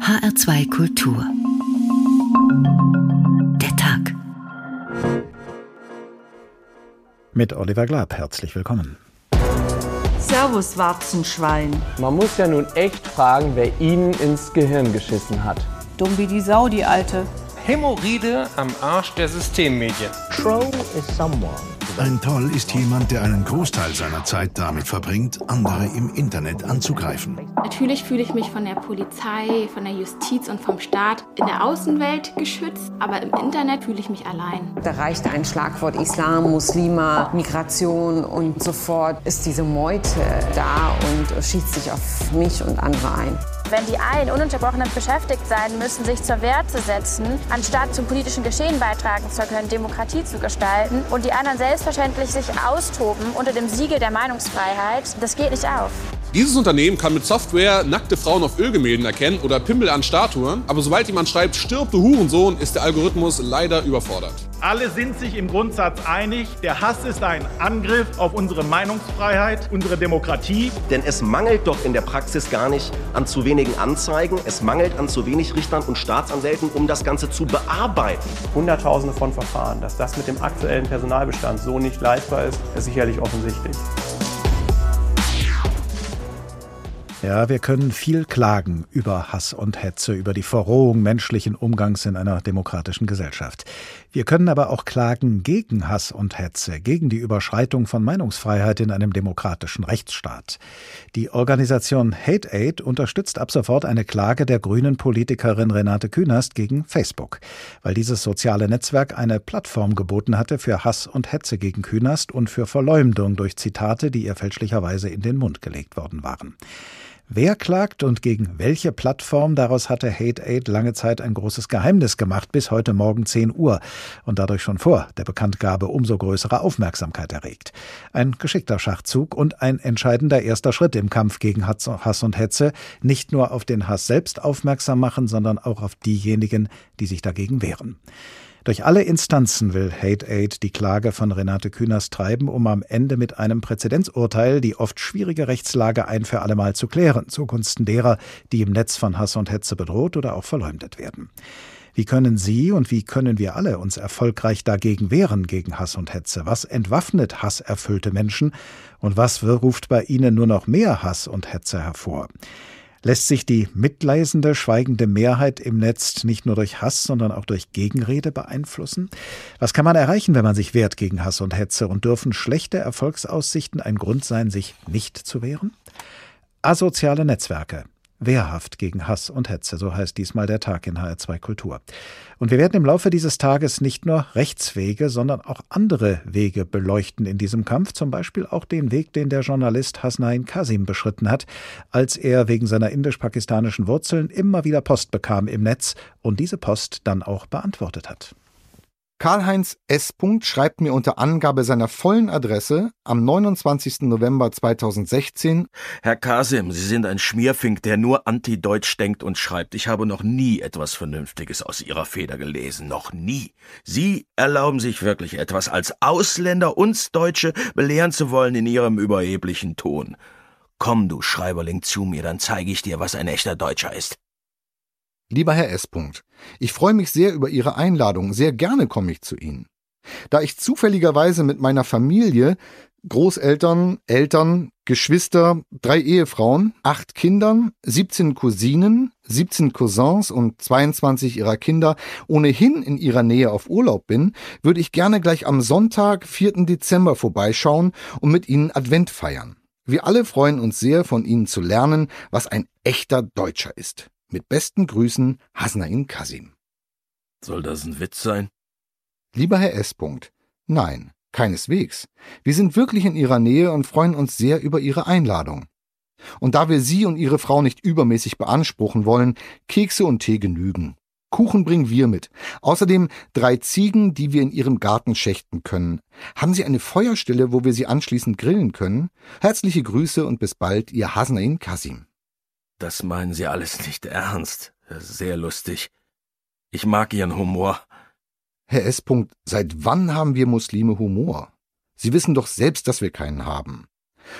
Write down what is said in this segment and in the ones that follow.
HR2 Kultur. Der Tag. Mit Oliver Glab, herzlich willkommen. Servus, Warzenschwein. Man muss ja nun echt fragen, wer Ihnen ins Gehirn geschissen hat. Dumm wie die Sau, die Alte. Hämorrhoide am Arsch der Systemmedien. Troll is someone ein Troll ist jemand, der einen Großteil seiner Zeit damit verbringt, andere im Internet anzugreifen. Natürlich fühle ich mich von der Polizei, von der Justiz und vom Staat in der Außenwelt geschützt, aber im Internet fühle ich mich allein. Da reicht ein Schlagwort Islam, Muslima, Migration und sofort ist diese Meute da und schießt sich auf mich und andere ein. Wenn die einen ununterbrochen beschäftigt sein müssen, sich zur Wehr zu setzen, anstatt zum politischen Geschehen beitragen zu können, Demokratie zu gestalten und die anderen selbstverständlich sich austoben unter dem Siegel der Meinungsfreiheit, das geht nicht auf. Dieses Unternehmen kann mit Software nackte Frauen auf Ölgemälden erkennen oder Pimmel an Statuen, aber sobald jemand schreibt, stirb du Hurensohn, ist der Algorithmus leider überfordert. Alle sind sich im Grundsatz einig, der Hass ist ein Angriff auf unsere Meinungsfreiheit, unsere Demokratie. Denn es mangelt doch in der Praxis gar nicht an zu wenigen Anzeigen, es mangelt an zu wenig Richtern und Staatsanwälten, um das Ganze zu bearbeiten. Hunderttausende von Verfahren, dass das mit dem aktuellen Personalbestand so nicht leistbar ist, ist sicherlich offensichtlich. Ja, wir können viel klagen über Hass und Hetze, über die Verrohung menschlichen Umgangs in einer demokratischen Gesellschaft. Wir können aber auch klagen gegen Hass und Hetze, gegen die Überschreitung von Meinungsfreiheit in einem demokratischen Rechtsstaat. Die Organisation Hate Aid unterstützt ab sofort eine Klage der grünen Politikerin Renate Künast gegen Facebook, weil dieses soziale Netzwerk eine Plattform geboten hatte für Hass und Hetze gegen Künast und für Verleumdung durch Zitate, die ihr fälschlicherweise in den Mund gelegt worden waren. Wer klagt und gegen welche Plattform? Daraus hatte Hate Aid lange Zeit ein großes Geheimnis gemacht, bis heute Morgen 10 Uhr und dadurch schon vor der Bekanntgabe umso größere Aufmerksamkeit erregt. Ein geschickter Schachzug und ein entscheidender erster Schritt im Kampf gegen Hass und Hetze, nicht nur auf den Hass selbst aufmerksam machen, sondern auch auf diejenigen, die sich dagegen wehren. Durch alle Instanzen will Hate Aid die Klage von Renate Künast treiben, um am Ende mit einem Präzedenzurteil die oft schwierige Rechtslage ein für allemal zu klären, zugunsten derer, die im Netz von Hass und Hetze bedroht oder auch verleumdet werden. Wie können Sie und wie können wir alle uns erfolgreich dagegen wehren gegen Hass und Hetze? Was entwaffnet hasserfüllte Menschen und was ruft bei ihnen nur noch mehr Hass und Hetze hervor? Lässt sich die mitleisende, schweigende Mehrheit im Netz nicht nur durch Hass, sondern auch durch Gegenrede beeinflussen? Was kann man erreichen, wenn man sich wehrt gegen Hass und Hetze? Und dürfen schlechte Erfolgsaussichten ein Grund sein, sich nicht zu wehren? Asoziale Netzwerke Wehrhaft gegen Hass und Hetze, so heißt diesmal der Tag in HR2 Kultur. Und wir werden im Laufe dieses Tages nicht nur Rechtswege, sondern auch andere Wege beleuchten in diesem Kampf, zum Beispiel auch den Weg, den der Journalist Hasnain Kasim beschritten hat, als er wegen seiner indisch-pakistanischen Wurzeln immer wieder Post bekam im Netz und diese Post dann auch beantwortet hat. Karl-Heinz S. schreibt mir unter Angabe seiner vollen Adresse am 29. November 2016 Herr Kasim, Sie sind ein Schmierfink, der nur anti-deutsch denkt und schreibt. Ich habe noch nie etwas Vernünftiges aus Ihrer Feder gelesen. Noch nie. Sie erlauben sich wirklich etwas, als Ausländer uns Deutsche belehren zu wollen in Ihrem überheblichen Ton. Komm, du Schreiberling, zu mir, dann zeige ich dir, was ein echter Deutscher ist. Lieber Herr S. Ich freue mich sehr über Ihre Einladung, sehr gerne komme ich zu Ihnen. Da ich zufälligerweise mit meiner Familie, Großeltern, Eltern, Geschwister, drei Ehefrauen, acht Kindern, 17 Cousinen, 17 Cousins und 22 ihrer Kinder ohnehin in ihrer Nähe auf Urlaub bin, würde ich gerne gleich am Sonntag, 4. Dezember vorbeischauen und mit Ihnen Advent feiern. Wir alle freuen uns sehr, von Ihnen zu lernen, was ein echter Deutscher ist. Mit besten Grüßen, Hasnain Kasim. Soll das ein Witz sein? Lieber Herr S. Nein, keineswegs. Wir sind wirklich in Ihrer Nähe und freuen uns sehr über Ihre Einladung. Und da wir Sie und Ihre Frau nicht übermäßig beanspruchen wollen, Kekse und Tee genügen. Kuchen bringen wir mit. Außerdem drei Ziegen, die wir in Ihrem Garten schächten können. Haben Sie eine Feuerstelle, wo wir sie anschließend grillen können? Herzliche Grüße und bis bald, Ihr Hasnain Kasim. Das meinen Sie alles nicht ernst. Sehr lustig. Ich mag Ihren Humor. Herr S. Seit wann haben wir Muslime Humor? Sie wissen doch selbst, dass wir keinen haben.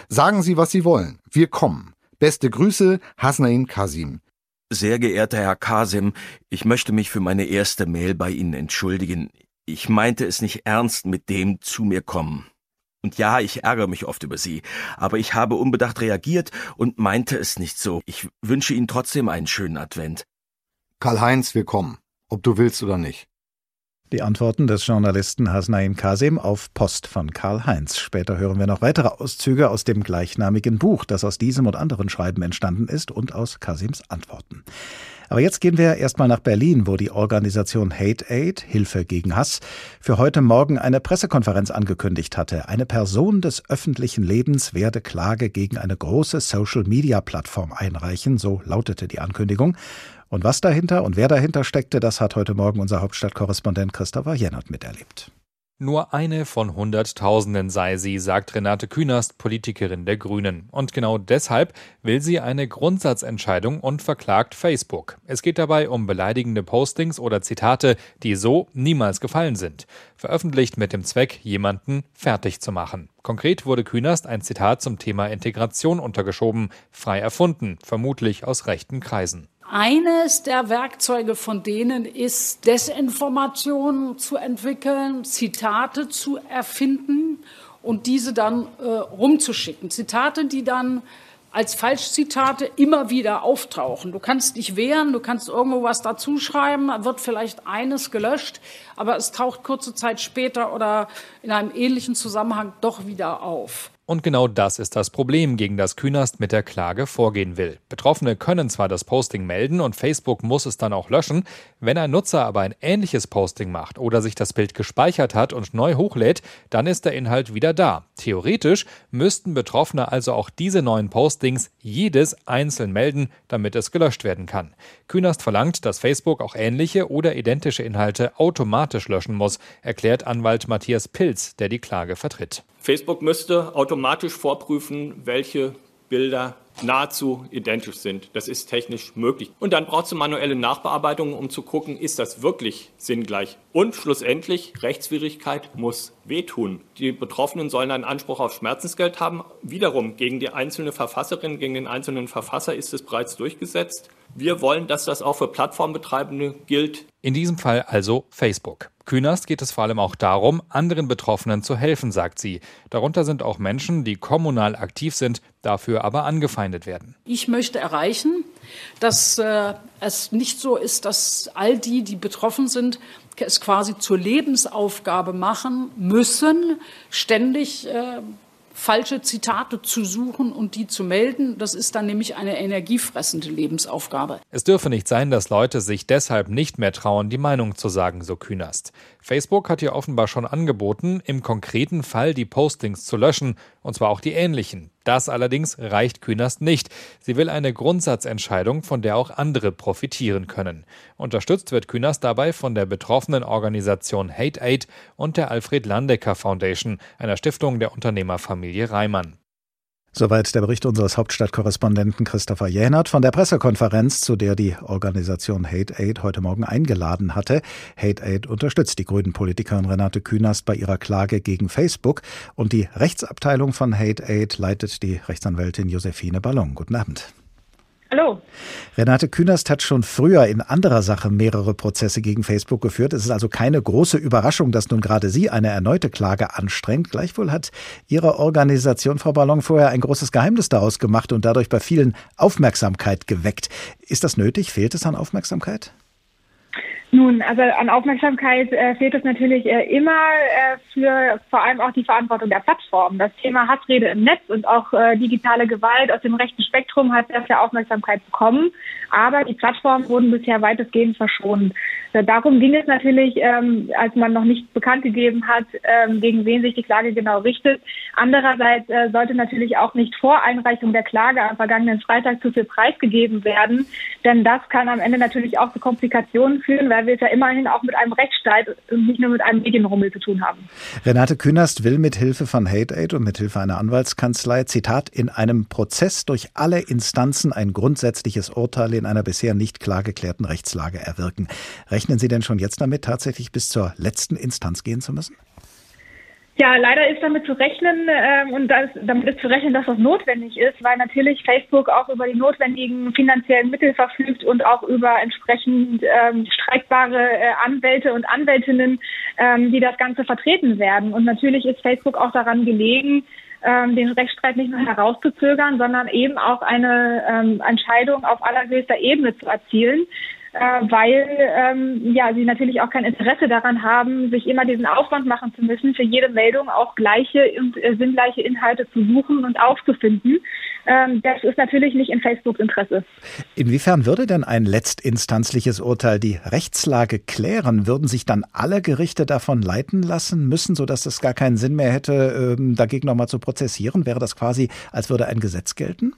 Sagen Sie, was Sie wollen. Wir kommen. Beste Grüße, Hasnain Kasim. Sehr geehrter Herr Kasim, ich möchte mich für meine erste Mail bei Ihnen entschuldigen. Ich meinte es nicht ernst mit dem zu mir kommen. Und ja, ich ärgere mich oft über Sie, aber ich habe unbedacht reagiert und meinte es nicht so. Ich wünsche Ihnen trotzdem einen schönen Advent. Karl-Heinz, willkommen, ob du willst oder nicht. Die Antworten des Journalisten Hasnain Kasim auf Post von Karl-Heinz. Später hören wir noch weitere Auszüge aus dem gleichnamigen Buch, das aus diesem und anderen Schreiben entstanden ist und aus Kasims Antworten. Aber jetzt gehen wir erstmal nach Berlin, wo die Organisation Hate Aid, Hilfe gegen Hass, für heute Morgen eine Pressekonferenz angekündigt hatte. Eine Person des öffentlichen Lebens werde Klage gegen eine große Social-Media-Plattform einreichen, so lautete die Ankündigung. Und was dahinter und wer dahinter steckte, das hat heute Morgen unser Hauptstadtkorrespondent Christopher Jennert miterlebt. Nur eine von Hunderttausenden sei sie, sagt Renate Künast, Politikerin der Grünen. Und genau deshalb will sie eine Grundsatzentscheidung und verklagt Facebook. Es geht dabei um beleidigende Postings oder Zitate, die so niemals gefallen sind. Veröffentlicht mit dem Zweck, jemanden fertig zu machen. Konkret wurde Künast ein Zitat zum Thema Integration untergeschoben, frei erfunden, vermutlich aus rechten Kreisen. Eines der Werkzeuge von denen ist, Desinformationen zu entwickeln, Zitate zu erfinden und diese dann äh, rumzuschicken. Zitate, die dann als Falschzitate immer wieder auftauchen. Du kannst dich wehren, du kannst irgendwo was dazuschreiben, wird vielleicht eines gelöscht, aber es taucht kurze Zeit später oder in einem ähnlichen Zusammenhang doch wieder auf. Und genau das ist das Problem, gegen das Künast mit der Klage vorgehen will. Betroffene können zwar das Posting melden und Facebook muss es dann auch löschen, wenn ein Nutzer aber ein ähnliches Posting macht oder sich das Bild gespeichert hat und neu hochlädt, dann ist der Inhalt wieder da. Theoretisch müssten Betroffene also auch diese neuen Postings jedes einzeln melden, damit es gelöscht werden kann. Künast verlangt, dass Facebook auch ähnliche oder identische Inhalte automatisch löschen muss, erklärt Anwalt Matthias Pilz, der die Klage vertritt. Facebook müsste automatisch vorprüfen, welche Bilder nahezu identisch sind. Das ist technisch möglich. Und dann braucht es manuelle Nachbearbeitung, um zu gucken, ist das wirklich sinngleich. Und schlussendlich, Rechtswidrigkeit muss wehtun. Die Betroffenen sollen einen Anspruch auf Schmerzensgeld haben. Wiederum, gegen die einzelne Verfasserin, gegen den einzelnen Verfasser ist es bereits durchgesetzt. Wir wollen, dass das auch für Plattformbetreibende gilt. In diesem Fall also Facebook. Künast geht es vor allem auch darum, anderen Betroffenen zu helfen, sagt sie. Darunter sind auch Menschen, die kommunal aktiv sind, dafür aber angefeindet werden. Ich möchte erreichen, dass äh, es nicht so ist, dass all die, die betroffen sind, es quasi zur Lebensaufgabe machen müssen, ständig äh, falsche Zitate zu suchen und die zu melden. Das ist dann nämlich eine energiefressende Lebensaufgabe. Es dürfe nicht sein, dass Leute sich deshalb nicht mehr trauen, die Meinung zu sagen, so Künast. Facebook hat ihr offenbar schon angeboten, im konkreten Fall die Postings zu löschen, und zwar auch die ähnlichen. Das allerdings reicht Künast nicht. Sie will eine Grundsatzentscheidung, von der auch andere profitieren können. Unterstützt wird Künast dabei von der betroffenen Organisation Hate Aid und der Alfred Landecker Foundation, einer Stiftung der Unternehmerfamilie Reimann. Soweit der Bericht unseres Hauptstadtkorrespondenten Christopher Jähnert von der Pressekonferenz, zu der die Organisation Hate Aid heute Morgen eingeladen hatte. Hate Aid unterstützt die grünen Politikerin Renate Künast bei ihrer Klage gegen Facebook und die Rechtsabteilung von Hate Aid leitet die Rechtsanwältin Josephine Ballon. Guten Abend. Hallo. Renate Künast hat schon früher in anderer Sache mehrere Prozesse gegen Facebook geführt. Es ist also keine große Überraschung, dass nun gerade sie eine erneute Klage anstrengt. Gleichwohl hat Ihre Organisation, Frau Ballon, vorher ein großes Geheimnis daraus gemacht und dadurch bei vielen Aufmerksamkeit geweckt. Ist das nötig? Fehlt es an Aufmerksamkeit? Nun, also an Aufmerksamkeit äh, fehlt es natürlich äh, immer äh, für vor allem auch die Verantwortung der Plattform. Das Thema Hassrede im Netz und auch äh, digitale Gewalt aus dem rechten Spektrum hat sehr viel Aufmerksamkeit bekommen, aber die Plattformen wurden bisher weitestgehend verschont. Äh, darum ging es natürlich, ähm, als man noch nicht bekannt gegeben hat, ähm, gegen wen sich die Klage genau richtet. Andererseits äh, sollte natürlich auch nicht vor Einreichung der Klage am vergangenen Freitag zu viel preisgegeben werden, denn das kann am Ende natürlich auch zu Komplikationen führen, weil wir es ja immerhin auch mit einem Rechtsstreit und nicht nur mit einem Medienrummel zu tun haben. Renate Künast will mit Hilfe von Hate Aid und mit Hilfe einer Anwaltskanzlei, Zitat, in einem Prozess durch alle Instanzen ein grundsätzliches Urteil in einer bisher nicht klar geklärten Rechtslage erwirken. Rechnen Sie denn schon jetzt damit, tatsächlich bis zur letzten Instanz gehen zu müssen? Ja, leider ist damit zu rechnen ähm, und das, damit ist zu rechnen, dass das notwendig ist, weil natürlich Facebook auch über die notwendigen finanziellen Mittel verfügt und auch über entsprechend ähm, streitbare äh, Anwälte und Anwältinnen, ähm, die das Ganze vertreten werden. Und natürlich ist Facebook auch daran gelegen, ähm, den Rechtsstreit nicht nur herauszuzögern, sondern eben auch eine ähm, Entscheidung auf allerhöchster Ebene zu erzielen weil ähm, ja sie natürlich auch kein Interesse daran haben, sich immer diesen Aufwand machen zu müssen, für jede Meldung auch gleiche und äh, sinngleiche Inhalte zu suchen und aufzufinden. Ähm, das ist natürlich nicht in Facebooks Interesse. Inwiefern würde denn ein letztinstanzliches Urteil die Rechtslage klären? Würden sich dann alle Gerichte davon leiten lassen müssen, sodass es gar keinen Sinn mehr hätte, ähm, dagegen nochmal zu prozessieren? Wäre das quasi, als würde ein Gesetz gelten?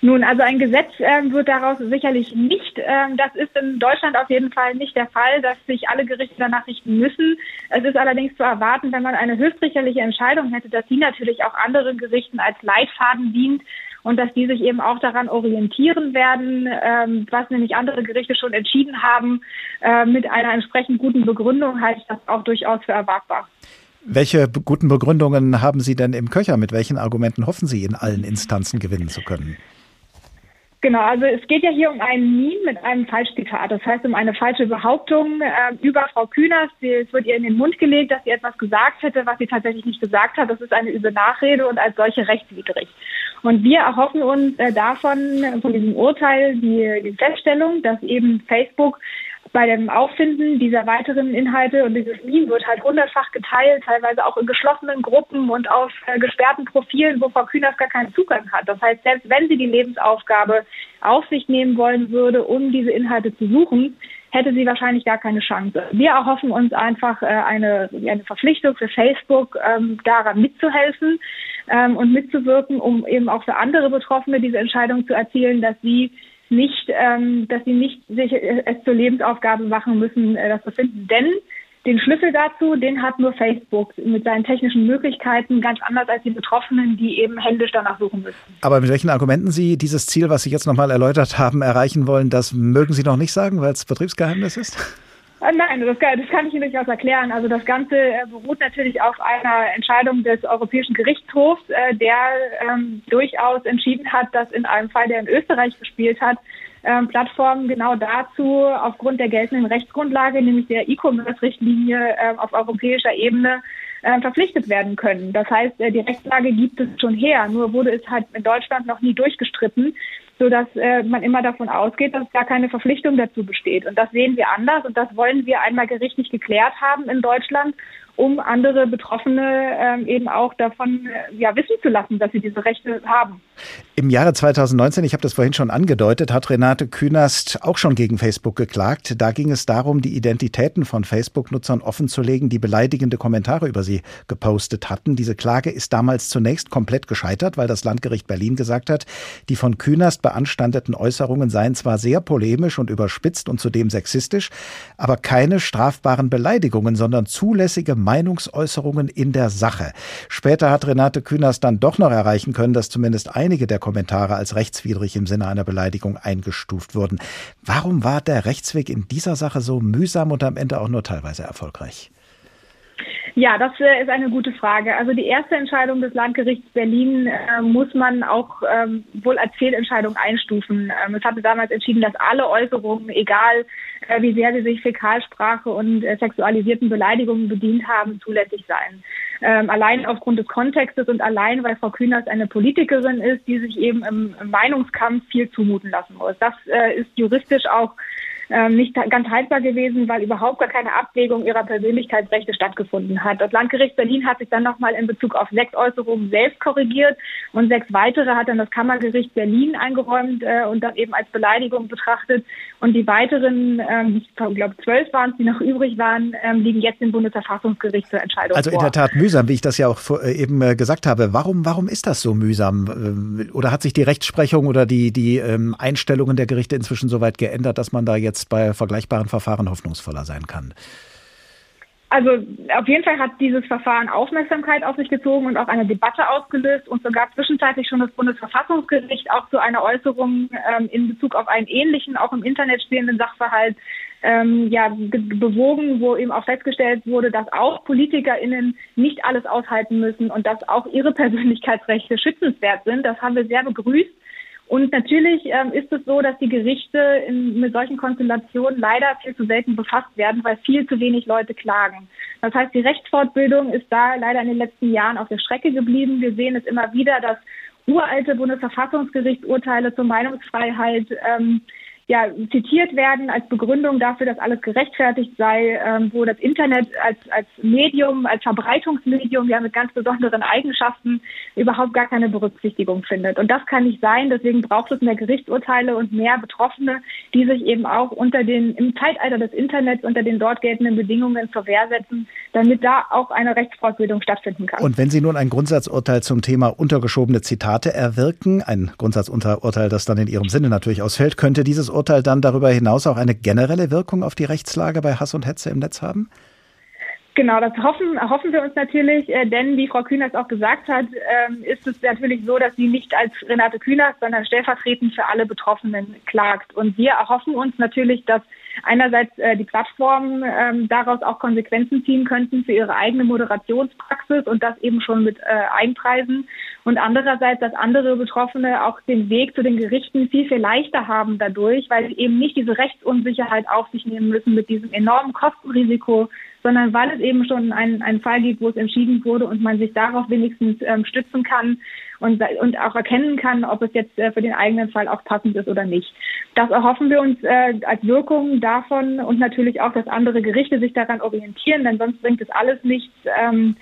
Nun, also ein Gesetz ähm, wird daraus sicherlich nicht. Ähm, das ist in Deutschland auf jeden Fall nicht der Fall, dass sich alle Gerichte danach richten müssen. Es ist allerdings zu erwarten, wenn man eine höchstrichterliche Entscheidung hätte, dass die natürlich auch anderen Gerichten als Leitfaden dient und dass die sich eben auch daran orientieren werden, ähm, was nämlich andere Gerichte schon entschieden haben. Äh, mit einer entsprechend guten Begründung halte ich das auch durchaus für erwartbar. Welche guten Begründungen haben Sie denn im Köcher? Mit welchen Argumenten hoffen Sie, in allen Instanzen gewinnen zu können? Genau, also es geht ja hier um einen Meme mit einem Falschzitat. Das heißt um eine falsche Behauptung äh, über Frau Kühners. Es wird ihr in den Mund gelegt, dass sie etwas gesagt hätte, was sie tatsächlich nicht gesagt hat. Das ist eine üble Nachrede und als solche rechtswidrig. Und wir erhoffen uns äh, davon, von diesem Urteil, die, die Feststellung, dass eben Facebook bei dem Auffinden dieser weiteren Inhalte und dieses Meme wird halt hundertfach geteilt, teilweise auch in geschlossenen Gruppen und auf äh, gesperrten Profilen, wo Frau Kühners gar keinen Zugang hat. Das heißt, selbst wenn sie die Lebensaufgabe auf sich nehmen wollen würde, um diese Inhalte zu suchen, hätte sie wahrscheinlich gar keine Chance. Wir erhoffen uns einfach äh, eine, eine Verpflichtung für Facebook, ähm, daran mitzuhelfen ähm, und mitzuwirken, um eben auch für andere Betroffene diese Entscheidung zu erzielen, dass sie nicht, ähm, dass sie nicht sich äh, es zur Lebensaufgabe machen müssen, äh, das zu finden. Denn den Schlüssel dazu, den hat nur Facebook mit seinen technischen Möglichkeiten, ganz anders als die Betroffenen, die eben händisch danach suchen müssen. Aber mit welchen Argumenten Sie dieses Ziel, was Sie jetzt nochmal erläutert haben, erreichen wollen, das mögen Sie noch nicht sagen, weil es Betriebsgeheimnis ist? Äh, nein, das kann, das kann ich Ihnen durchaus erklären. Also das Ganze äh, beruht natürlich auf einer Entscheidung des Europäischen Gerichtshofs, äh, der ähm, durchaus entschieden hat, dass in einem Fall, der in Österreich gespielt hat, ähm, Plattformen genau dazu aufgrund der geltenden Rechtsgrundlage, nämlich der E-Commerce-Richtlinie äh, auf europäischer Ebene, äh, verpflichtet werden können. Das heißt, die Rechtslage gibt es schon her, nur wurde es halt in Deutschland noch nie durchgestritten so dass äh, man immer davon ausgeht, dass gar keine Verpflichtung dazu besteht. Und das sehen wir anders und das wollen wir einmal gerichtlich geklärt haben in Deutschland um andere Betroffene ähm, eben auch davon äh, ja, wissen zu lassen, dass sie diese Rechte haben. Im Jahre 2019, ich habe das vorhin schon angedeutet, hat Renate Künast auch schon gegen Facebook geklagt. Da ging es darum, die Identitäten von Facebook-Nutzern offenzulegen, die beleidigende Kommentare über sie gepostet hatten. Diese Klage ist damals zunächst komplett gescheitert, weil das Landgericht Berlin gesagt hat, die von Künast beanstandeten Äußerungen seien zwar sehr polemisch und überspitzt und zudem sexistisch, aber keine strafbaren Beleidigungen, sondern zulässige Meinungsäußerungen in der Sache. Später hat Renate Künast dann doch noch erreichen können, dass zumindest einige der Kommentare als rechtswidrig im Sinne einer Beleidigung eingestuft wurden. Warum war der Rechtsweg in dieser Sache so mühsam und am Ende auch nur teilweise erfolgreich? Ja, das äh, ist eine gute Frage. Also die erste Entscheidung des Landgerichts Berlin äh, muss man auch ähm, wohl als Fehlentscheidung einstufen. Ähm, es hatte damals entschieden, dass alle Äußerungen, egal äh, wie sehr sie sich Fäkalsprache und äh, sexualisierten Beleidigungen bedient haben, zulässig seien. Ähm, allein aufgrund des Kontextes und allein, weil Frau Kühners eine Politikerin ist, die sich eben im, im Meinungskampf viel zumuten lassen muss. Das äh, ist juristisch auch ähm, nicht ganz haltbar gewesen, weil überhaupt gar keine Abwägung ihrer Persönlichkeitsrechte stattgefunden hat. Das Landgericht Berlin hat sich dann nochmal in Bezug auf sechs Äußerungen selbst korrigiert und sechs weitere hat dann das Kammergericht Berlin eingeräumt äh, und dann eben als Beleidigung betrachtet. Und die weiteren, ähm, ich glaube zwölf waren es, die noch übrig waren, ähm, liegen jetzt im Bundesverfassungsgericht zur Entscheidung Also in der Tat mühsam, wie ich das ja auch vor, äh, eben äh, gesagt habe. Warum, warum ist das so mühsam? Oder hat sich die Rechtsprechung oder die, die Einstellungen der Gerichte inzwischen so weit geändert, dass man da jetzt jetzt bei vergleichbaren Verfahren hoffnungsvoller sein kann? Also auf jeden Fall hat dieses Verfahren Aufmerksamkeit auf sich gezogen und auch eine Debatte ausgelöst und sogar zwischenzeitlich schon das Bundesverfassungsgericht auch zu einer Äußerung ähm, in Bezug auf einen ähnlichen, auch im Internet spielenden Sachverhalt ähm, ja, bewogen, wo eben auch festgestellt wurde, dass auch PolitikerInnen nicht alles aushalten müssen und dass auch ihre Persönlichkeitsrechte schützenswert sind. Das haben wir sehr begrüßt. Und natürlich ähm, ist es so, dass die Gerichte in, mit solchen Konstellationen leider viel zu selten befasst werden, weil viel zu wenig Leute klagen. Das heißt, die Rechtsfortbildung ist da leider in den letzten Jahren auf der Strecke geblieben. Wir sehen es immer wieder, dass uralte Bundesverfassungsgerichtsurteile zur Meinungsfreiheit ähm, ja, zitiert werden als Begründung dafür, dass alles gerechtfertigt sei, ähm, wo das Internet als, als Medium, als Verbreitungsmedium ja mit ganz besonderen Eigenschaften überhaupt gar keine Berücksichtigung findet. Und das kann nicht sein. Deswegen braucht es mehr Gerichtsurteile und mehr Betroffene, die sich eben auch unter den, im Zeitalter des Internets unter den dort geltenden Bedingungen zur Wehr setzen, damit da auch eine Rechtsfortbildung stattfinden kann. Und wenn Sie nun ein Grundsatzurteil zum Thema untergeschobene Zitate erwirken, ein Grundsatzurteil, das dann in Ihrem Sinne natürlich ausfällt, könnte dieses Urteil dann darüber hinaus auch eine generelle Wirkung auf die Rechtslage bei Hass und Hetze im Netz haben? Genau, das hoffen, hoffen wir uns natürlich, äh, denn wie Frau Kühners auch gesagt hat, ähm, ist es natürlich so, dass sie nicht als Renate Kühners, sondern stellvertretend für alle Betroffenen klagt. Und wir erhoffen uns natürlich, dass einerseits äh, die Plattformen ähm, daraus auch Konsequenzen ziehen könnten für ihre eigene Moderationspraxis und das eben schon mit äh, Einpreisen. Und andererseits, dass andere Betroffene auch den Weg zu den Gerichten viel, viel leichter haben dadurch, weil sie eben nicht diese Rechtsunsicherheit auf sich nehmen müssen mit diesem enormen Kostenrisiko, sondern weil es eben schon einen, einen Fall gibt, wo es entschieden wurde und man sich darauf wenigstens ähm, stützen kann und, und auch erkennen kann, ob es jetzt äh, für den eigenen Fall auch passend ist oder nicht. Das erhoffen wir uns äh, als Wirkung davon und natürlich auch, dass andere Gerichte sich daran orientieren, denn sonst bringt es alles nichts, ähm,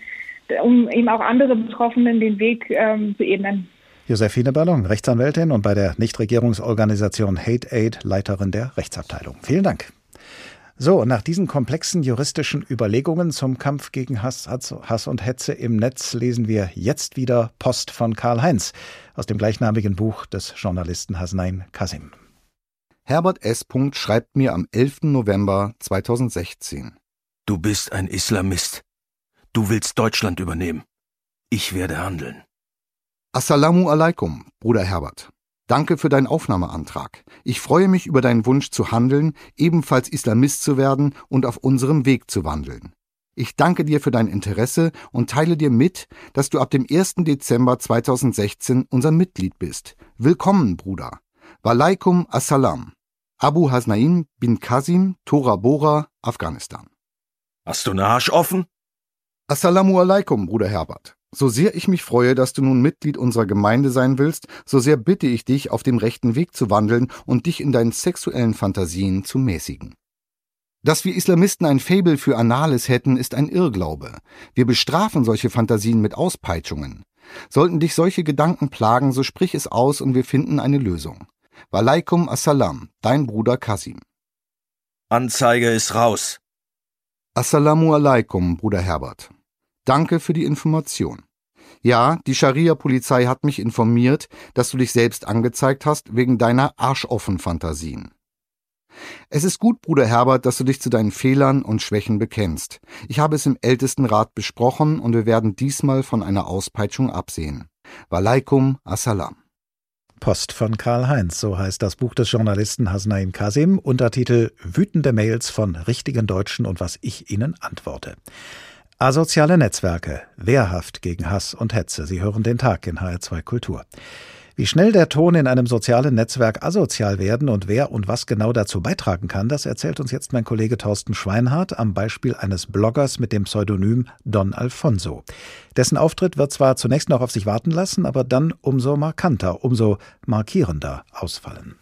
um eben auch andere Betroffenen den Weg ähm, zu ebnen. Josephine Ballon, Rechtsanwältin und bei der Nichtregierungsorganisation Hate Aid Leiterin der Rechtsabteilung. Vielen Dank. So, nach diesen komplexen juristischen Überlegungen zum Kampf gegen Hass, Hass und Hetze im Netz lesen wir jetzt wieder Post von Karl-Heinz aus dem gleichnamigen Buch des Journalisten Hasnain Kasim. Herbert S. schreibt mir am 11. November 2016. Du bist ein Islamist. Du willst Deutschland übernehmen. Ich werde handeln. Assalamu alaikum, Bruder Herbert. Danke für deinen Aufnahmeantrag. Ich freue mich über deinen Wunsch zu handeln, ebenfalls Islamist zu werden und auf unserem Weg zu wandeln. Ich danke dir für dein Interesse und teile dir mit, dass du ab dem 1. Dezember 2016 unser Mitglied bist. Willkommen, Bruder. Walaikum Assalam. Abu Hasnain bin Qasim, Tora Bora, Afghanistan. Hast du eine Arsch offen? Assalamu alaikum, Bruder Herbert. So sehr ich mich freue, dass du nun Mitglied unserer Gemeinde sein willst, so sehr bitte ich dich, auf dem rechten Weg zu wandeln und dich in deinen sexuellen Fantasien zu mäßigen. Dass wir Islamisten ein Fabel für Anales hätten, ist ein Irrglaube. Wir bestrafen solche Fantasien mit Auspeitschungen. Sollten dich solche Gedanken plagen, so sprich es aus und wir finden eine Lösung. Walaikum Assalam, dein Bruder Kasim. Anzeige ist raus. Assalamu alaikum, Bruder Herbert. Danke für die Information. Ja, die Scharia-Polizei hat mich informiert, dass du dich selbst angezeigt hast wegen deiner Arschoffen-Fantasien. Es ist gut, Bruder Herbert, dass du dich zu deinen Fehlern und Schwächen bekennst. Ich habe es im Ältestenrat besprochen und wir werden diesmal von einer Auspeitschung absehen. Walaikum Assalam. Post von Karl Heinz, so heißt das Buch des Journalisten Hasnain Kasim, Untertitel Wütende Mails von richtigen Deutschen und was ich ihnen antworte. Asoziale Netzwerke, wehrhaft gegen Hass und Hetze. Sie hören den Tag in HR2 Kultur. Wie schnell der Ton in einem sozialen Netzwerk asozial werden und wer und was genau dazu beitragen kann, das erzählt uns jetzt mein Kollege Thorsten Schweinhardt am Beispiel eines Bloggers mit dem Pseudonym Don Alfonso. Dessen Auftritt wird zwar zunächst noch auf sich warten lassen, aber dann umso markanter, umso markierender ausfallen.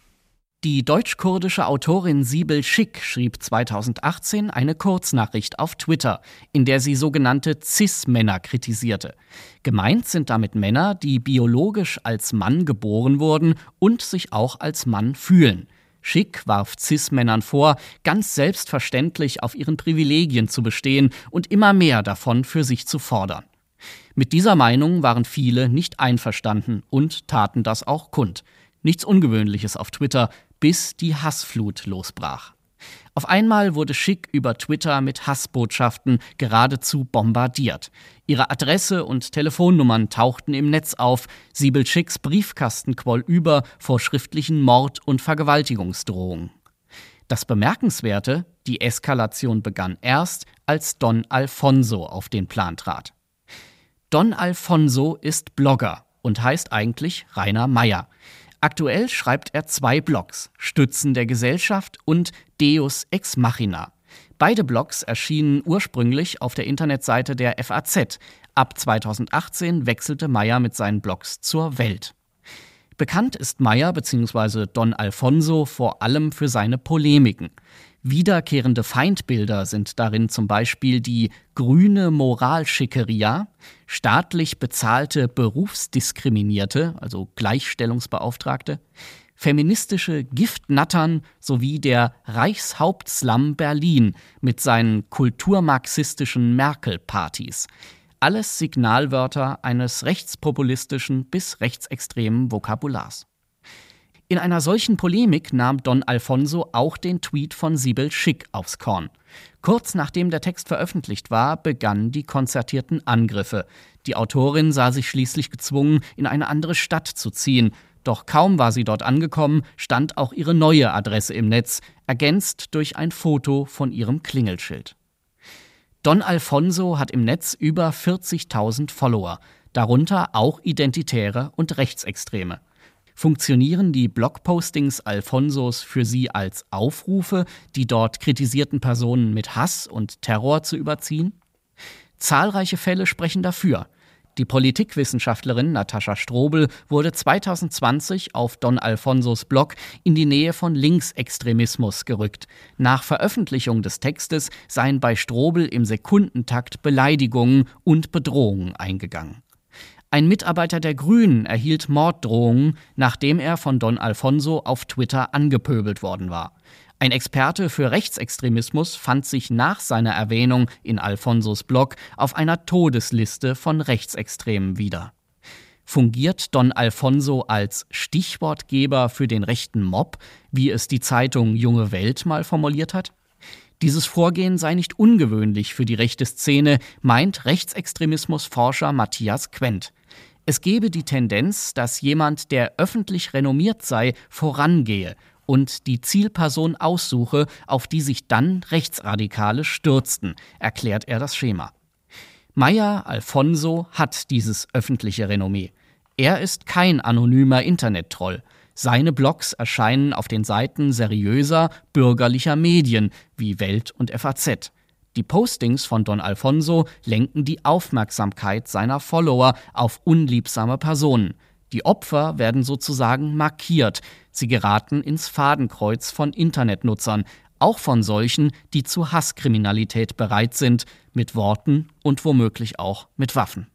Die deutsch-kurdische Autorin Sibel Schick schrieb 2018 eine Kurznachricht auf Twitter, in der sie sogenannte Cis-Männer kritisierte. Gemeint sind damit Männer, die biologisch als Mann geboren wurden und sich auch als Mann fühlen. Schick warf Cis-Männern vor, ganz selbstverständlich auf ihren Privilegien zu bestehen und immer mehr davon für sich zu fordern. Mit dieser Meinung waren viele nicht einverstanden und taten das auch kund. Nichts Ungewöhnliches auf Twitter, bis die Hassflut losbrach. Auf einmal wurde Schick über Twitter mit Hassbotschaften geradezu bombardiert. Ihre Adresse und Telefonnummern tauchten im Netz auf. Siebel Schicks Briefkasten quoll über vor schriftlichen Mord- und Vergewaltigungsdrohungen. Das Bemerkenswerte, die Eskalation begann erst, als Don Alfonso auf den Plan trat. Don Alfonso ist Blogger und heißt eigentlich Rainer Meyer. Aktuell schreibt er zwei Blogs, Stützen der Gesellschaft und Deus Ex Machina. Beide Blogs erschienen ursprünglich auf der Internetseite der FAZ. Ab 2018 wechselte Meyer mit seinen Blogs zur Welt. Bekannt ist Meyer bzw. Don Alfonso vor allem für seine Polemiken. Wiederkehrende Feindbilder sind darin zum Beispiel die grüne Moralschickeria, staatlich bezahlte Berufsdiskriminierte, also Gleichstellungsbeauftragte, feministische Giftnattern sowie der Reichshauptslam Berlin mit seinen kulturmarxistischen Merkel-Partys alles Signalwörter eines rechtspopulistischen bis rechtsextremen Vokabulars. In einer solchen Polemik nahm Don Alfonso auch den Tweet von Sibyl Schick aufs Korn. Kurz nachdem der Text veröffentlicht war, begannen die konzertierten Angriffe. Die Autorin sah sich schließlich gezwungen, in eine andere Stadt zu ziehen. Doch kaum war sie dort angekommen, stand auch ihre neue Adresse im Netz, ergänzt durch ein Foto von ihrem Klingelschild. Don Alfonso hat im Netz über 40.000 Follower, darunter auch Identitäre und Rechtsextreme. Funktionieren die Blogpostings Alfonsos für Sie als Aufrufe, die dort kritisierten Personen mit Hass und Terror zu überziehen? Zahlreiche Fälle sprechen dafür. Die Politikwissenschaftlerin Natascha Strobel wurde 2020 auf Don Alfonsos Blog in die Nähe von Linksextremismus gerückt. Nach Veröffentlichung des Textes seien bei Strobel im Sekundentakt Beleidigungen und Bedrohungen eingegangen. Ein Mitarbeiter der Grünen erhielt Morddrohungen, nachdem er von Don Alfonso auf Twitter angepöbelt worden war. Ein Experte für Rechtsextremismus fand sich nach seiner Erwähnung in Alfonsos Blog auf einer Todesliste von Rechtsextremen wieder. Fungiert Don Alfonso als Stichwortgeber für den rechten Mob, wie es die Zeitung Junge Welt mal formuliert hat? Dieses Vorgehen sei nicht ungewöhnlich für die rechte Szene, meint Rechtsextremismusforscher Matthias Quent. Es gebe die Tendenz, dass jemand, der öffentlich renommiert sei, vorangehe und die Zielperson aussuche, auf die sich dann Rechtsradikale stürzten, erklärt er das Schema. Meyer Alfonso hat dieses öffentliche Renommee. Er ist kein anonymer Internettroll. Seine Blogs erscheinen auf den Seiten seriöser bürgerlicher Medien wie Welt und FAZ. Die Postings von Don Alfonso lenken die Aufmerksamkeit seiner Follower auf unliebsame Personen. Die Opfer werden sozusagen markiert. Sie geraten ins Fadenkreuz von Internetnutzern, auch von solchen, die zu Hasskriminalität bereit sind, mit Worten und womöglich auch mit Waffen.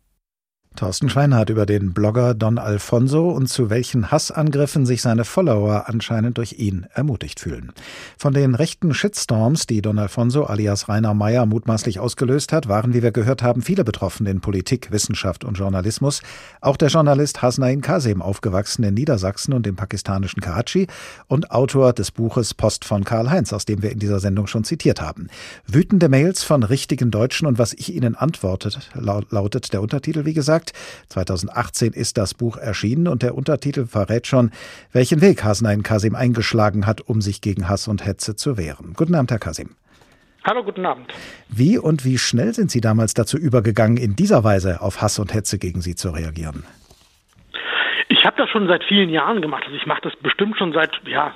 Thorsten Schweinhardt über den Blogger Don Alfonso und zu welchen Hassangriffen sich seine Follower anscheinend durch ihn ermutigt fühlen. Von den rechten Shitstorms, die Don Alfonso alias Rainer Meyer mutmaßlich ausgelöst hat, waren, wie wir gehört haben, viele betroffen in Politik, Wissenschaft und Journalismus. Auch der Journalist Hasnain Kasim, aufgewachsen in Niedersachsen und dem pakistanischen Karachi und Autor des Buches Post von Karl-Heinz, aus dem wir in dieser Sendung schon zitiert haben. Wütende Mails von richtigen Deutschen und was ich ihnen antwortet, lautet der Untertitel, wie gesagt, 2018 ist das Buch erschienen und der Untertitel verrät schon, welchen Weg Hasenein Kasim eingeschlagen hat, um sich gegen Hass und Hetze zu wehren. Guten Abend, Herr Kasim. Hallo, guten Abend. Wie und wie schnell sind Sie damals dazu übergegangen, in dieser Weise auf Hass und Hetze gegen Sie zu reagieren? Ich habe das schon seit vielen Jahren gemacht. Also ich mache das bestimmt schon seit ja,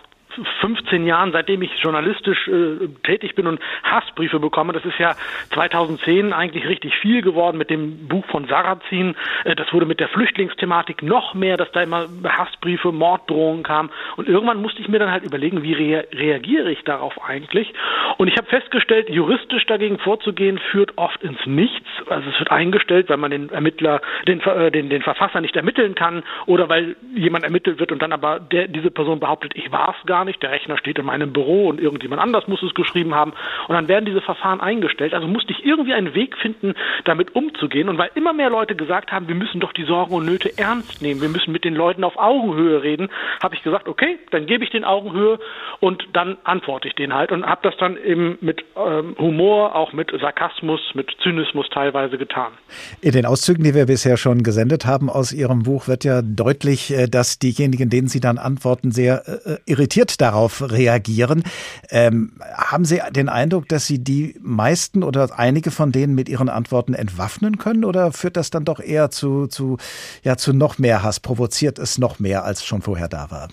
15 Jahren, seitdem ich journalistisch äh, tätig bin und Hassbriefe bekomme. Das ist ja 2010 eigentlich richtig viel geworden mit dem Buch von Sarrazin. Äh, das wurde mit der Flüchtlingsthematik noch mehr, dass da immer Hassbriefe, Morddrohungen kamen. Und irgendwann musste ich mir dann halt überlegen, wie rea reagiere ich darauf eigentlich. Und ich habe festgestellt, juristisch dagegen vorzugehen, führt oft ins Nichts. Also es wird eingestellt, weil man den Ermittler, den, äh, den, den Verfasser nicht ermitteln kann oder weil jemand ermittelt wird und dann aber der, diese Person behauptet, ich war es gar gar nicht, der Rechner steht in meinem Büro und irgendjemand anders muss es geschrieben haben und dann werden diese Verfahren eingestellt. Also musste ich irgendwie einen Weg finden, damit umzugehen und weil immer mehr Leute gesagt haben, wir müssen doch die Sorgen und Nöte ernst nehmen, wir müssen mit den Leuten auf Augenhöhe reden, habe ich gesagt, okay, dann gebe ich den Augenhöhe und dann antworte ich den halt und habe das dann eben mit ähm, Humor, auch mit Sarkasmus, mit Zynismus teilweise getan. In den Auszügen, die wir bisher schon gesendet haben aus Ihrem Buch, wird ja deutlich, äh, dass diejenigen, denen Sie dann antworten, sehr äh, irritiert darauf reagieren. Ähm, haben Sie den Eindruck, dass Sie die meisten oder einige von denen mit Ihren Antworten entwaffnen können oder führt das dann doch eher zu, zu, ja, zu noch mehr Hass? Provoziert es noch mehr, als schon vorher da war?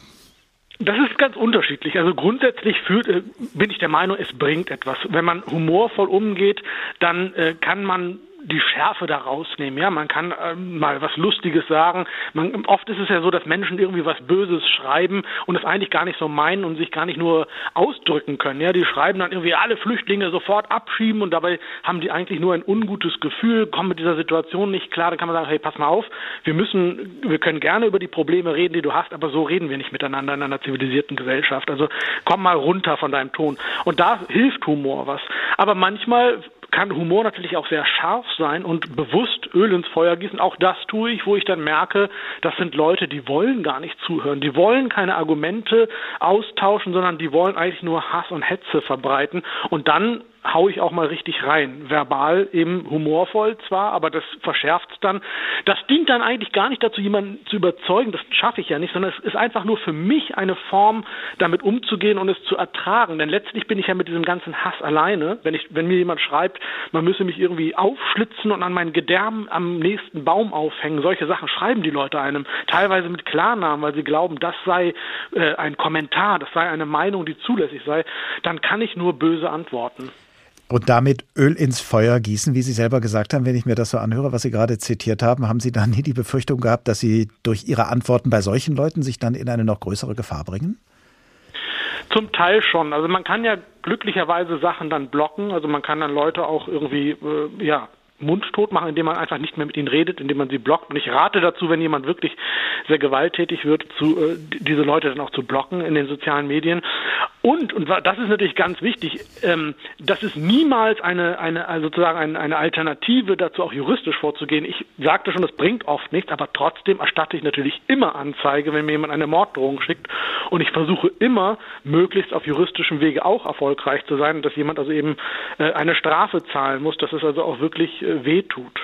Das ist ganz unterschiedlich. Also grundsätzlich führt, äh, bin ich der Meinung, es bringt etwas. Wenn man humorvoll umgeht, dann äh, kann man die Schärfe da rausnehmen. Ja, man kann ähm, mal was Lustiges sagen. Man, oft ist es ja so, dass Menschen irgendwie was Böses schreiben und es eigentlich gar nicht so meinen und sich gar nicht nur ausdrücken können. Ja, die schreiben dann irgendwie alle Flüchtlinge sofort abschieben und dabei haben die eigentlich nur ein ungutes Gefühl, kommen mit dieser Situation nicht klar. Da kann man sagen, hey, pass mal auf, wir müssen, wir können gerne über die Probleme reden, die du hast, aber so reden wir nicht miteinander in einer zivilisierten Gesellschaft. Also komm mal runter von deinem Ton. Und da hilft Humor was. Aber manchmal kann Humor natürlich auch sehr scharf sein und bewusst Öl ins Feuer gießen. Auch das tue ich, wo ich dann merke, das sind Leute, die wollen gar nicht zuhören. Die wollen keine Argumente austauschen, sondern die wollen eigentlich nur Hass und Hetze verbreiten. Und dann hau ich auch mal richtig rein. Verbal eben humorvoll zwar, aber das verschärft dann. Das dient dann eigentlich gar nicht dazu, jemanden zu überzeugen, das schaffe ich ja nicht, sondern es ist einfach nur für mich eine Form, damit umzugehen und es zu ertragen. Denn letztlich bin ich ja mit diesem ganzen Hass alleine. Wenn ich, wenn mir jemand schreibt, man müsse mich irgendwie aufschlitzen und an meinen Gedärm am nächsten Baum aufhängen, solche Sachen schreiben die Leute einem, teilweise mit Klarnamen, weil sie glauben, das sei äh, ein Kommentar, das sei eine Meinung, die zulässig sei, dann kann ich nur böse antworten und damit Öl ins Feuer gießen, wie Sie selber gesagt haben, wenn ich mir das so anhöre, was Sie gerade zitiert haben, haben Sie da nie die Befürchtung gehabt, dass Sie durch Ihre Antworten bei solchen Leuten sich dann in eine noch größere Gefahr bringen? Zum Teil schon. Also man kann ja glücklicherweise Sachen dann blocken. Also man kann dann Leute auch irgendwie äh, ja mundtot machen, indem man einfach nicht mehr mit ihnen redet, indem man sie blockt. Und ich rate dazu, wenn jemand wirklich sehr gewalttätig wird, zu, äh, diese Leute dann auch zu blocken in den sozialen Medien. Und, und das ist natürlich ganz wichtig, ähm, das ist niemals eine, eine also sozusagen eine, eine Alternative dazu, auch juristisch vorzugehen. Ich sagte schon, das bringt oft nichts, aber trotzdem erstatte ich natürlich immer Anzeige, wenn mir jemand eine Morddrohung schickt. Und ich versuche immer, möglichst auf juristischem Wege auch erfolgreich zu sein, dass jemand also eben äh, eine Strafe zahlen muss, dass es also auch wirklich äh, wehtut.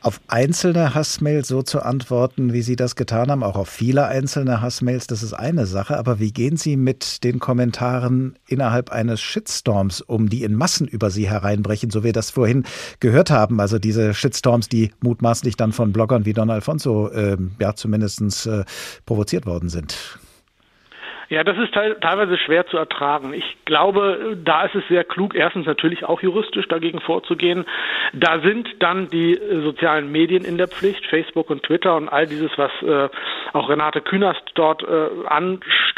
Auf einzelne Hassmails so zu antworten, wie Sie das getan haben, auch auf viele einzelne Hassmails, das ist eine Sache. Aber wie gehen Sie mit den Kommentaren innerhalb eines Shitstorms um, die in Massen über Sie hereinbrechen, so wie wir das vorhin gehört haben? Also diese Shitstorms, die mutmaßlich dann von Bloggern wie Don Alfonso äh, ja zumindest äh, provoziert worden sind. Ja, das ist teilweise schwer zu ertragen. Ich glaube, da ist es sehr klug, erstens natürlich auch juristisch dagegen vorzugehen. Da sind dann die äh, sozialen Medien in der Pflicht, Facebook und Twitter und all dieses, was äh, auch Renate Künast dort äh,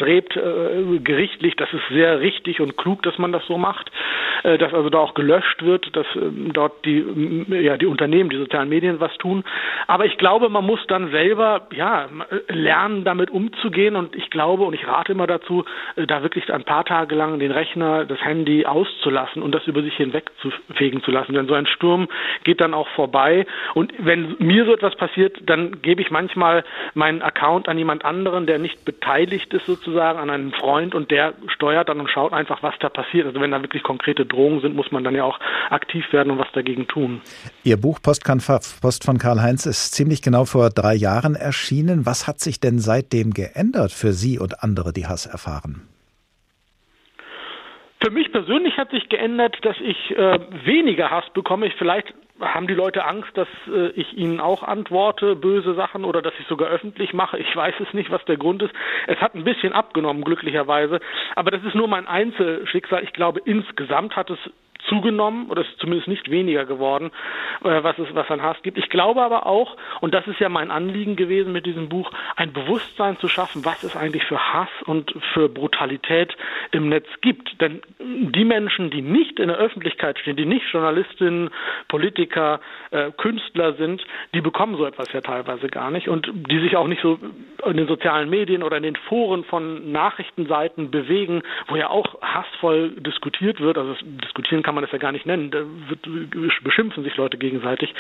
anstrebt, äh, gerichtlich. Das ist sehr richtig und klug, dass man das so macht, äh, dass also da auch gelöscht wird, dass ähm, dort die, ja, die Unternehmen, die sozialen Medien was tun. Aber ich glaube, man muss dann selber ja, lernen, damit umzugehen und ich glaube und ich rate immer dazu, äh, da wirklich ein paar Tage lang den Rechner, das Handy auszulassen und das über sich hinweg zu fegen zu lassen. Denn so ein Sturm geht dann auch vorbei. Und wenn mir so etwas passiert, dann gebe ich manchmal meinen Account an jemand anderen, der nicht beteiligt ist sozusagen, an einen Freund und der steuert dann und schaut einfach, was da passiert. Also wenn da wirklich konkrete Drohungen sind, muss man dann ja auch aktiv werden und was dagegen tun. Ihr Buch Post von Karl-Heinz ist ziemlich genau vor drei Jahren erschienen. Was hat sich denn seitdem geändert für Sie und andere, die Hass erfahren? Für mich persönlich hat sich geändert, dass ich äh, weniger Hass bekomme. Ich vielleicht haben die Leute Angst, dass äh, ich ihnen auch antworte, böse Sachen oder dass ich sogar öffentlich mache. Ich weiß es nicht, was der Grund ist. Es hat ein bisschen abgenommen, glücklicherweise. Aber das ist nur mein Einzelschicksal. Ich glaube, insgesamt hat es zugenommen oder ist zumindest nicht weniger geworden, äh, was es was an Hass gibt. Ich glaube aber auch, und das ist ja mein Anliegen gewesen mit diesem Buch, ein Bewusstsein zu schaffen, was es eigentlich für Hass und für Brutalität im Netz gibt. Denn die Menschen, die nicht in der Öffentlichkeit stehen, die nicht Journalistinnen, Politiker, äh, Künstler sind, die bekommen so etwas ja teilweise gar nicht und die sich auch nicht so in den sozialen Medien oder in den Foren von Nachrichtenseiten bewegen, wo ja auch hassvoll diskutiert wird. Also diskutieren kann kann man das ja gar nicht nennen. Da wird, beschimpfen sich Leute gegenseitig.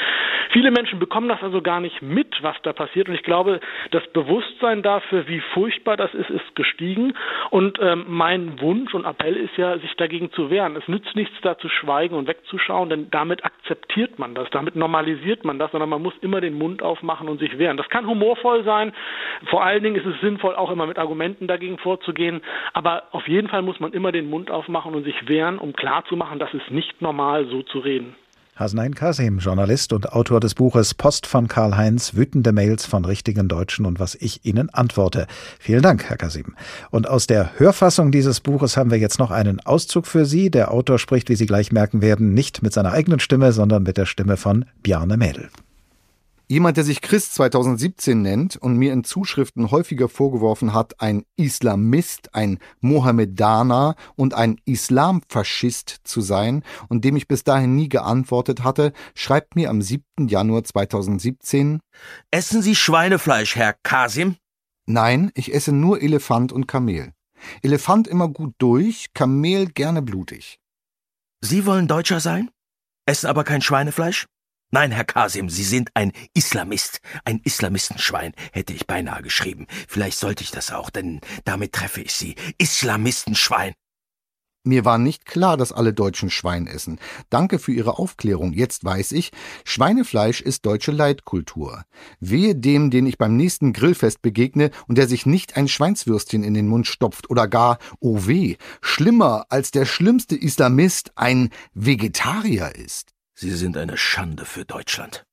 Viele Menschen bekommen das also gar nicht mit, was da passiert. Und ich glaube, das Bewusstsein dafür, wie furchtbar das ist, ist gestiegen. Und ähm, mein Wunsch und Appell ist ja, sich dagegen zu wehren. Es nützt nichts, da zu schweigen und wegzuschauen, denn damit akzeptiert man das, damit normalisiert man das, sondern man muss immer den Mund aufmachen und sich wehren. Das kann humorvoll sein. Vor allen Dingen ist es sinnvoll, auch immer mit Argumenten dagegen vorzugehen. Aber auf jeden Fall muss man immer den Mund aufmachen und sich wehren, um klarzumachen, dass es nicht normal so zu reden. Hasnain Kasim, Journalist und Autor des Buches Post von Karl-Heinz, wütende Mails von richtigen Deutschen und was ich Ihnen antworte. Vielen Dank, Herr Kasim. Und aus der Hörfassung dieses Buches haben wir jetzt noch einen Auszug für Sie. Der Autor spricht, wie Sie gleich merken werden, nicht mit seiner eigenen Stimme, sondern mit der Stimme von Bjarne Mädel. Jemand, der sich Christ 2017 nennt und mir in Zuschriften häufiger vorgeworfen hat, ein Islamist, ein Mohammedaner und ein Islamfaschist zu sein und dem ich bis dahin nie geantwortet hatte, schreibt mir am 7. Januar 2017 Essen Sie Schweinefleisch, Herr Kasim? Nein, ich esse nur Elefant und Kamel. Elefant immer gut durch, Kamel gerne blutig. Sie wollen Deutscher sein? Essen aber kein Schweinefleisch? Nein, Herr Kasim, Sie sind ein Islamist, ein Islamistenschwein, hätte ich beinahe geschrieben. Vielleicht sollte ich das auch, denn damit treffe ich Sie. Islamistenschwein. Mir war nicht klar, dass alle Deutschen Schwein essen. Danke für Ihre Aufklärung. Jetzt weiß ich, Schweinefleisch ist deutsche Leitkultur. Wehe dem, den ich beim nächsten Grillfest begegne und der sich nicht ein Schweinswürstchen in den Mund stopft oder gar, oh weh, schlimmer als der schlimmste Islamist ein Vegetarier ist. Sie sind eine Schande für Deutschland.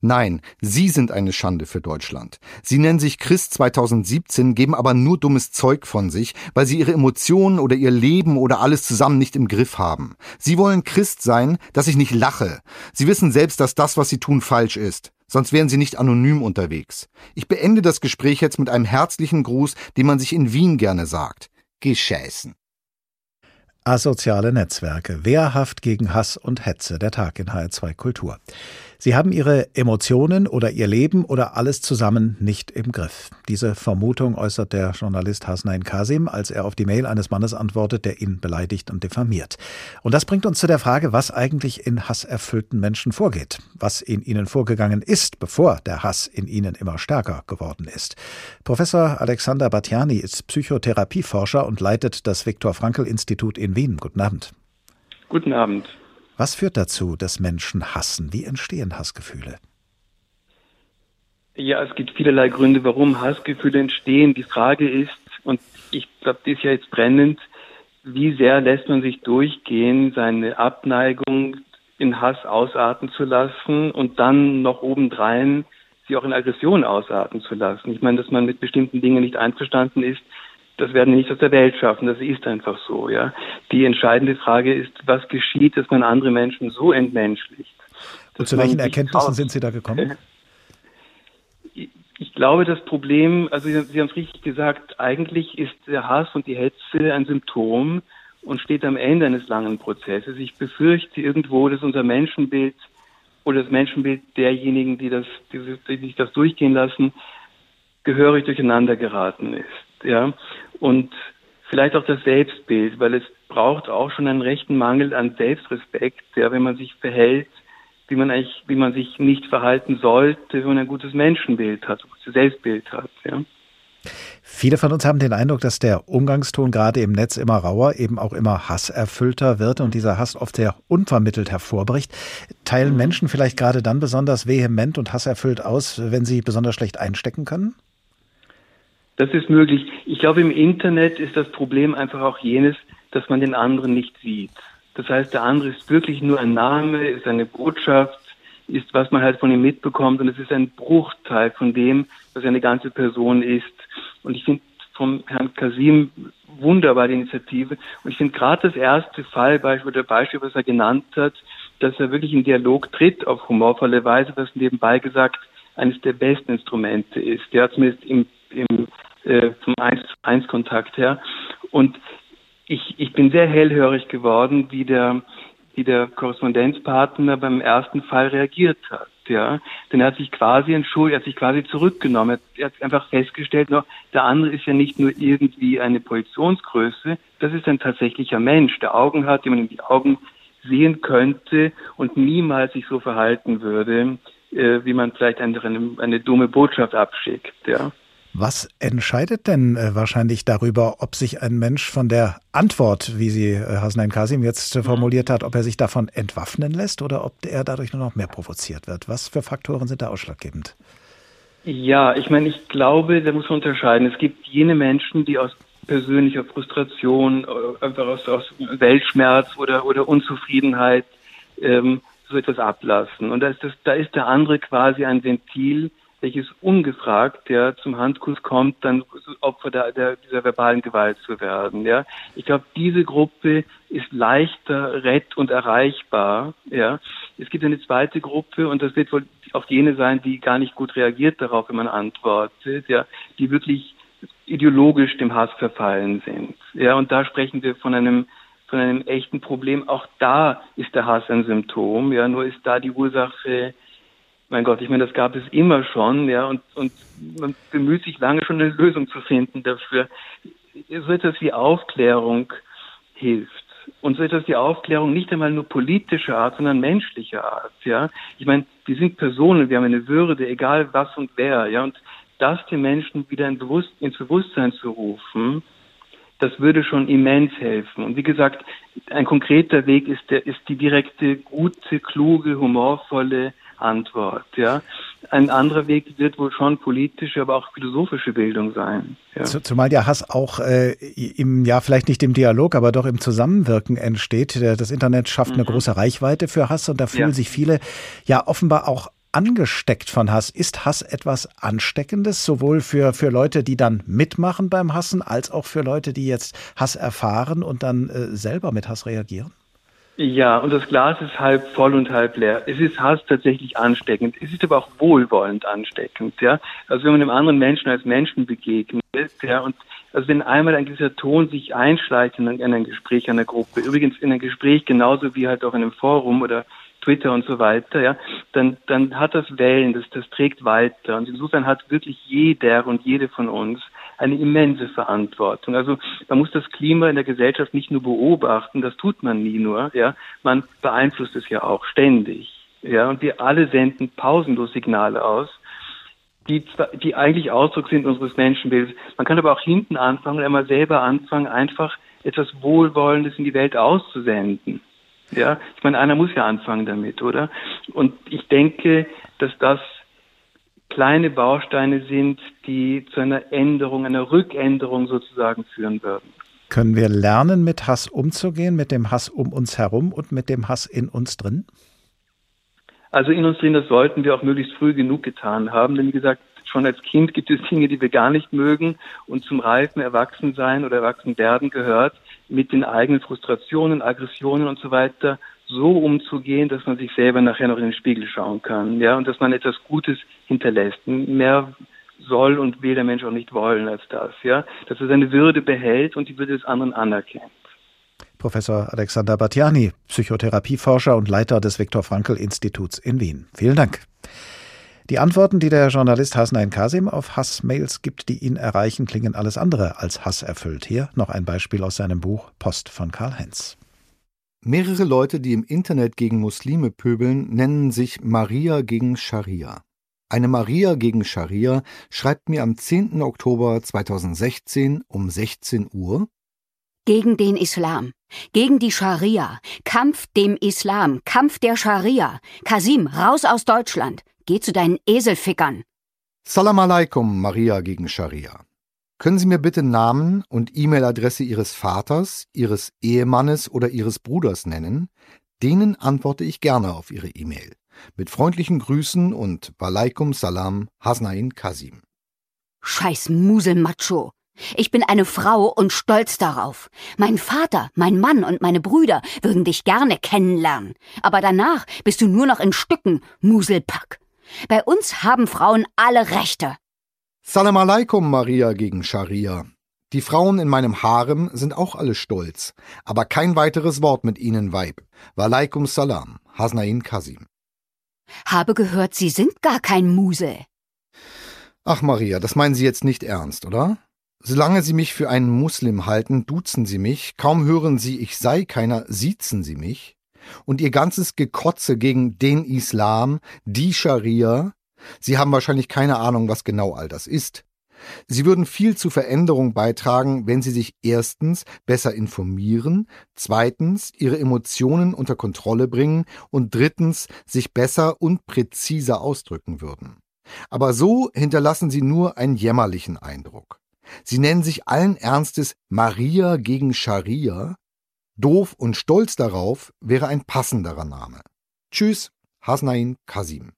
Nein, Sie sind eine Schande für Deutschland. Sie nennen sich Christ 2017, geben aber nur dummes Zeug von sich, weil Sie Ihre Emotionen oder Ihr Leben oder alles zusammen nicht im Griff haben. Sie wollen Christ sein, dass ich nicht lache. Sie wissen selbst, dass das, was Sie tun, falsch ist. Sonst wären Sie nicht anonym unterwegs. Ich beende das Gespräch jetzt mit einem herzlichen Gruß, den man sich in Wien gerne sagt. Geschäßen. Asoziale Netzwerke. Wehrhaft gegen Hass und Hetze. Der Tag in HR2 Kultur. Sie haben ihre Emotionen oder ihr Leben oder alles zusammen nicht im Griff. Diese Vermutung äußert der Journalist Hasnain Kasim, als er auf die Mail eines Mannes antwortet, der ihn beleidigt und diffamiert. Und das bringt uns zu der Frage, was eigentlich in hasserfüllten Menschen vorgeht, was in ihnen vorgegangen ist, bevor der Hass in ihnen immer stärker geworden ist. Professor Alexander Batjani ist Psychotherapieforscher und leitet das Viktor Frankl Institut in Wien. Guten Abend. Guten Abend. Was führt dazu, dass Menschen hassen? Wie entstehen Hassgefühle? Ja, es gibt vielerlei Gründe, warum Hassgefühle entstehen. Die Frage ist, und ich glaube, die ist ja jetzt brennend, wie sehr lässt man sich durchgehen, seine Abneigung in Hass ausarten zu lassen und dann noch obendrein sie auch in Aggression ausarten zu lassen. Ich meine, dass man mit bestimmten Dingen nicht einverstanden ist, das werden wir nicht aus der Welt schaffen. Das ist einfach so, ja. Die entscheidende Frage ist, was geschieht, dass man andere Menschen so entmenschlicht. Und zu welchen Erkenntnissen sind Sie da gekommen? Ich glaube, das Problem, also Sie haben es richtig gesagt, eigentlich ist der Hass und die Hetze ein Symptom und steht am Ende eines langen Prozesses. Ich befürchte irgendwo, dass unser Menschenbild oder das Menschenbild derjenigen, die das, die, die sich das durchgehen lassen, gehörig durcheinander geraten ist. Ja, und vielleicht auch das Selbstbild, weil es braucht auch schon einen rechten Mangel an Selbstrespekt, ja, wenn man sich verhält, wie man eigentlich, wie man sich nicht verhalten sollte, wenn man ein gutes Menschenbild hat, ein gutes Selbstbild hat, ja. Viele von uns haben den Eindruck, dass der Umgangston gerade im Netz immer rauer, eben auch immer hasserfüllter wird und dieser Hass oft sehr unvermittelt hervorbricht. Teilen mhm. Menschen vielleicht gerade dann besonders vehement und hasserfüllt aus, wenn sie besonders schlecht einstecken können? Das ist möglich. Ich glaube, im Internet ist das Problem einfach auch jenes, dass man den anderen nicht sieht. Das heißt, der andere ist wirklich nur ein Name, ist eine Botschaft, ist, was man halt von ihm mitbekommt und es ist ein Bruchteil von dem, was eine ganze Person ist. Und ich finde vom Herrn Kasim wunderbar die Initiative. Und ich finde gerade das erste Fallbeispiel, der Beispiel, was er genannt hat, dass er wirklich in Dialog tritt auf humorvolle Weise, was nebenbei gesagt eines der besten Instrumente ist. Der zumindest im, im äh, zum 1 zu 1 Kontakt her. Und ich, ich bin sehr hellhörig geworden, wie der, wie der Korrespondenzpartner beim ersten Fall reagiert hat. Ja, denn er hat sich quasi entschuldigt, er hat sich quasi zurückgenommen. Er hat einfach festgestellt, noch, der andere ist ja nicht nur irgendwie eine Positionsgröße, das ist ein tatsächlicher Mensch, der Augen hat, die man in die Augen sehen könnte und niemals sich so verhalten würde, äh, wie man vielleicht eine, eine dumme Botschaft abschickt. Ja. Was entscheidet denn äh, wahrscheinlich darüber, ob sich ein Mensch von der Antwort, wie sie äh, Hasnain Kasim jetzt äh, formuliert hat, ob er sich davon entwaffnen lässt oder ob er dadurch nur noch mehr provoziert wird? Was für Faktoren sind da ausschlaggebend? Ja, ich meine, ich glaube, da muss man unterscheiden. Es gibt jene Menschen, die aus persönlicher Frustration, äh, einfach aus, aus Weltschmerz oder, oder Unzufriedenheit ähm, so etwas ablassen. Und da ist, das, da ist der andere quasi ein Ventil, welches ungefragt ja, zum Handkuss kommt, dann Opfer der, der, dieser verbalen Gewalt zu werden. Ja. Ich glaube, diese Gruppe ist leichter rett- und erreichbar. Ja. Es gibt eine zweite Gruppe und das wird wohl auch jene sein, die gar nicht gut reagiert darauf, wenn man antwortet, ja, die wirklich ideologisch dem Hass verfallen sind. Ja, und da sprechen wir von einem von einem echten Problem. Auch da ist der Hass ein Symptom. Ja, nur ist da die Ursache mein Gott, ich meine, das gab es immer schon, ja, und, und man bemüht sich lange schon eine Lösung zu finden dafür. So etwas wie Aufklärung hilft. Und so etwas wie Aufklärung nicht einmal nur politischer Art, sondern menschlicher Art, ja. Ich meine, wir sind Personen, wir haben eine Würde, egal was und wer, ja, und das den Menschen wieder in Bewusst ins Bewusstsein zu rufen, das würde schon immens helfen. Und wie gesagt, ein konkreter Weg ist der, ist die direkte, gute, kluge, humorvolle Antwort. Ja, ein anderer Weg wird wohl schon politische, aber auch philosophische Bildung sein. Ja. Zumal der Hass auch äh, im ja vielleicht nicht im Dialog, aber doch im Zusammenwirken entsteht. Das Internet schafft mhm. eine große Reichweite für Hass und da fühlen ja. sich viele ja offenbar auch angesteckt von Hass. Ist Hass etwas Ansteckendes, sowohl für, für Leute, die dann mitmachen beim Hassen, als auch für Leute, die jetzt Hass erfahren und dann äh, selber mit Hass reagieren? Ja, und das Glas ist halb voll und halb leer. Es ist Hass tatsächlich ansteckend. Es ist aber auch wohlwollend ansteckend, ja. Also wenn man einem anderen Menschen als Menschen begegnet, ja, und also wenn einmal ein gewisser Ton sich einschleicht in ein, in Gespräch einer Gruppe, übrigens in ein Gespräch genauso wie halt auch in einem Forum oder Twitter und so weiter, ja, dann, dann hat das Wellen, das, das trägt weiter. Und insofern hat wirklich jeder und jede von uns eine immense Verantwortung. Also man muss das Klima in der Gesellschaft nicht nur beobachten, das tut man nie nur, ja, man beeinflusst es ja auch ständig. Ja, und wir alle senden pausenlos Signale aus, die, die eigentlich Ausdruck sind unseres Menschenbildes. Man kann aber auch hinten anfangen und einmal selber anfangen, einfach etwas Wohlwollendes in die Welt auszusenden. Ja, ich meine, einer muss ja anfangen damit, oder? Und ich denke, dass das kleine Bausteine sind, die zu einer Änderung, einer Rückänderung sozusagen führen würden. Können wir lernen, mit Hass umzugehen, mit dem Hass um uns herum und mit dem Hass in uns drin? Also in uns drin, das sollten wir auch möglichst früh genug getan haben, denn wie gesagt, schon als Kind gibt es Dinge, die wir gar nicht mögen und zum reifen Erwachsensein oder Erwachsenwerden gehört, mit den eigenen Frustrationen, Aggressionen und so weiter so umzugehen, dass man sich selber nachher noch in den Spiegel schauen kann, ja, und dass man etwas Gutes hinterlässt. Mehr soll und will der Mensch auch nicht wollen als das, ja, dass er seine Würde behält und die Würde des anderen anerkennt. Professor Alexander Batjani, Psychotherapieforscher und Leiter des Viktor Frankl Instituts in Wien. Vielen Dank. Die Antworten, die der Journalist Hasnain Kasim auf Hassmails gibt, die ihn erreichen, klingen alles andere als hasserfüllt. Hier noch ein Beispiel aus seinem Buch Post von Karl-Heinz. Mehrere Leute, die im Internet gegen Muslime pöbeln, nennen sich Maria gegen Scharia. Eine Maria gegen Scharia schreibt mir am 10. Oktober 2016 um 16 Uhr Gegen den Islam, gegen die Scharia, Kampf dem Islam, Kampf der Scharia. Kasim, raus aus Deutschland, geh zu deinen Eselfickern. Salam alaikum, Maria gegen Scharia. Können Sie mir bitte Namen und E-Mail-Adresse Ihres Vaters, Ihres Ehemannes oder Ihres Bruders nennen? Denen antworte ich gerne auf Ihre E-Mail. Mit freundlichen Grüßen und Walaikum Salam, Hasnain Kasim. Scheiß Muselmacho. Ich bin eine Frau und stolz darauf. Mein Vater, mein Mann und meine Brüder würden dich gerne kennenlernen. Aber danach bist du nur noch in Stücken, Muselpack. Bei uns haben Frauen alle Rechte. Salam alaikum, Maria gegen Scharia. Die Frauen in meinem Harem sind auch alle stolz, aber kein weiteres Wort mit ihnen, Weib. Walaikum salam, Hasnain Kasim. Habe gehört, Sie sind gar kein Musel. Ach, Maria, das meinen Sie jetzt nicht ernst, oder? Solange Sie mich für einen Muslim halten, duzen Sie mich, kaum hören Sie, ich sei keiner, siezen Sie mich. Und Ihr ganzes Gekotze gegen den Islam, die Scharia, Sie haben wahrscheinlich keine Ahnung, was genau all das ist. Sie würden viel zu Veränderung beitragen, wenn sie sich erstens besser informieren, zweitens ihre Emotionen unter Kontrolle bringen und drittens sich besser und präziser ausdrücken würden. Aber so hinterlassen sie nur einen jämmerlichen Eindruck. Sie nennen sich allen Ernstes Maria gegen Scharia. Doof und stolz darauf wäre ein passenderer Name. Tschüss, Hasnain Kasim.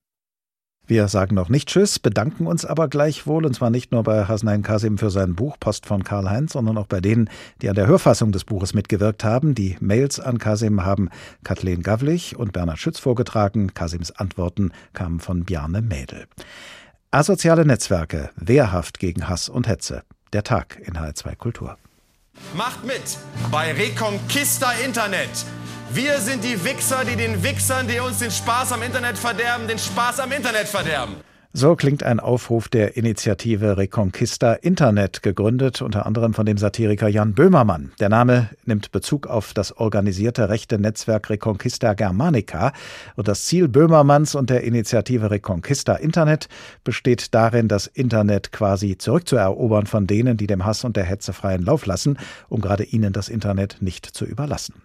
Wir sagen noch nicht Tschüss, bedanken uns aber gleichwohl, und zwar nicht nur bei Hasnain Kasim für sein Buch Post von Karl-Heinz, sondern auch bei denen, die an der Hörfassung des Buches mitgewirkt haben. Die Mails an Kasim haben Kathleen Gavlich und Bernhard Schütz vorgetragen. Kasims Antworten kamen von Bjarne Mädel. Asoziale Netzwerke, wehrhaft gegen Hass und Hetze. Der Tag in H2 Kultur. Macht mit bei Reconquista Internet. Wir sind die Wichser, die den Wichsern, die uns den Spaß am Internet verderben, den Spaß am Internet verderben. So klingt ein Aufruf der Initiative Reconquista Internet, gegründet unter anderem von dem Satiriker Jan Böhmermann. Der Name nimmt Bezug auf das organisierte rechte Netzwerk Reconquista Germanica und das Ziel Böhmermanns und der Initiative Reconquista Internet besteht darin, das Internet quasi zurückzuerobern von denen, die dem Hass und der Hetze freien Lauf lassen, um gerade ihnen das Internet nicht zu überlassen.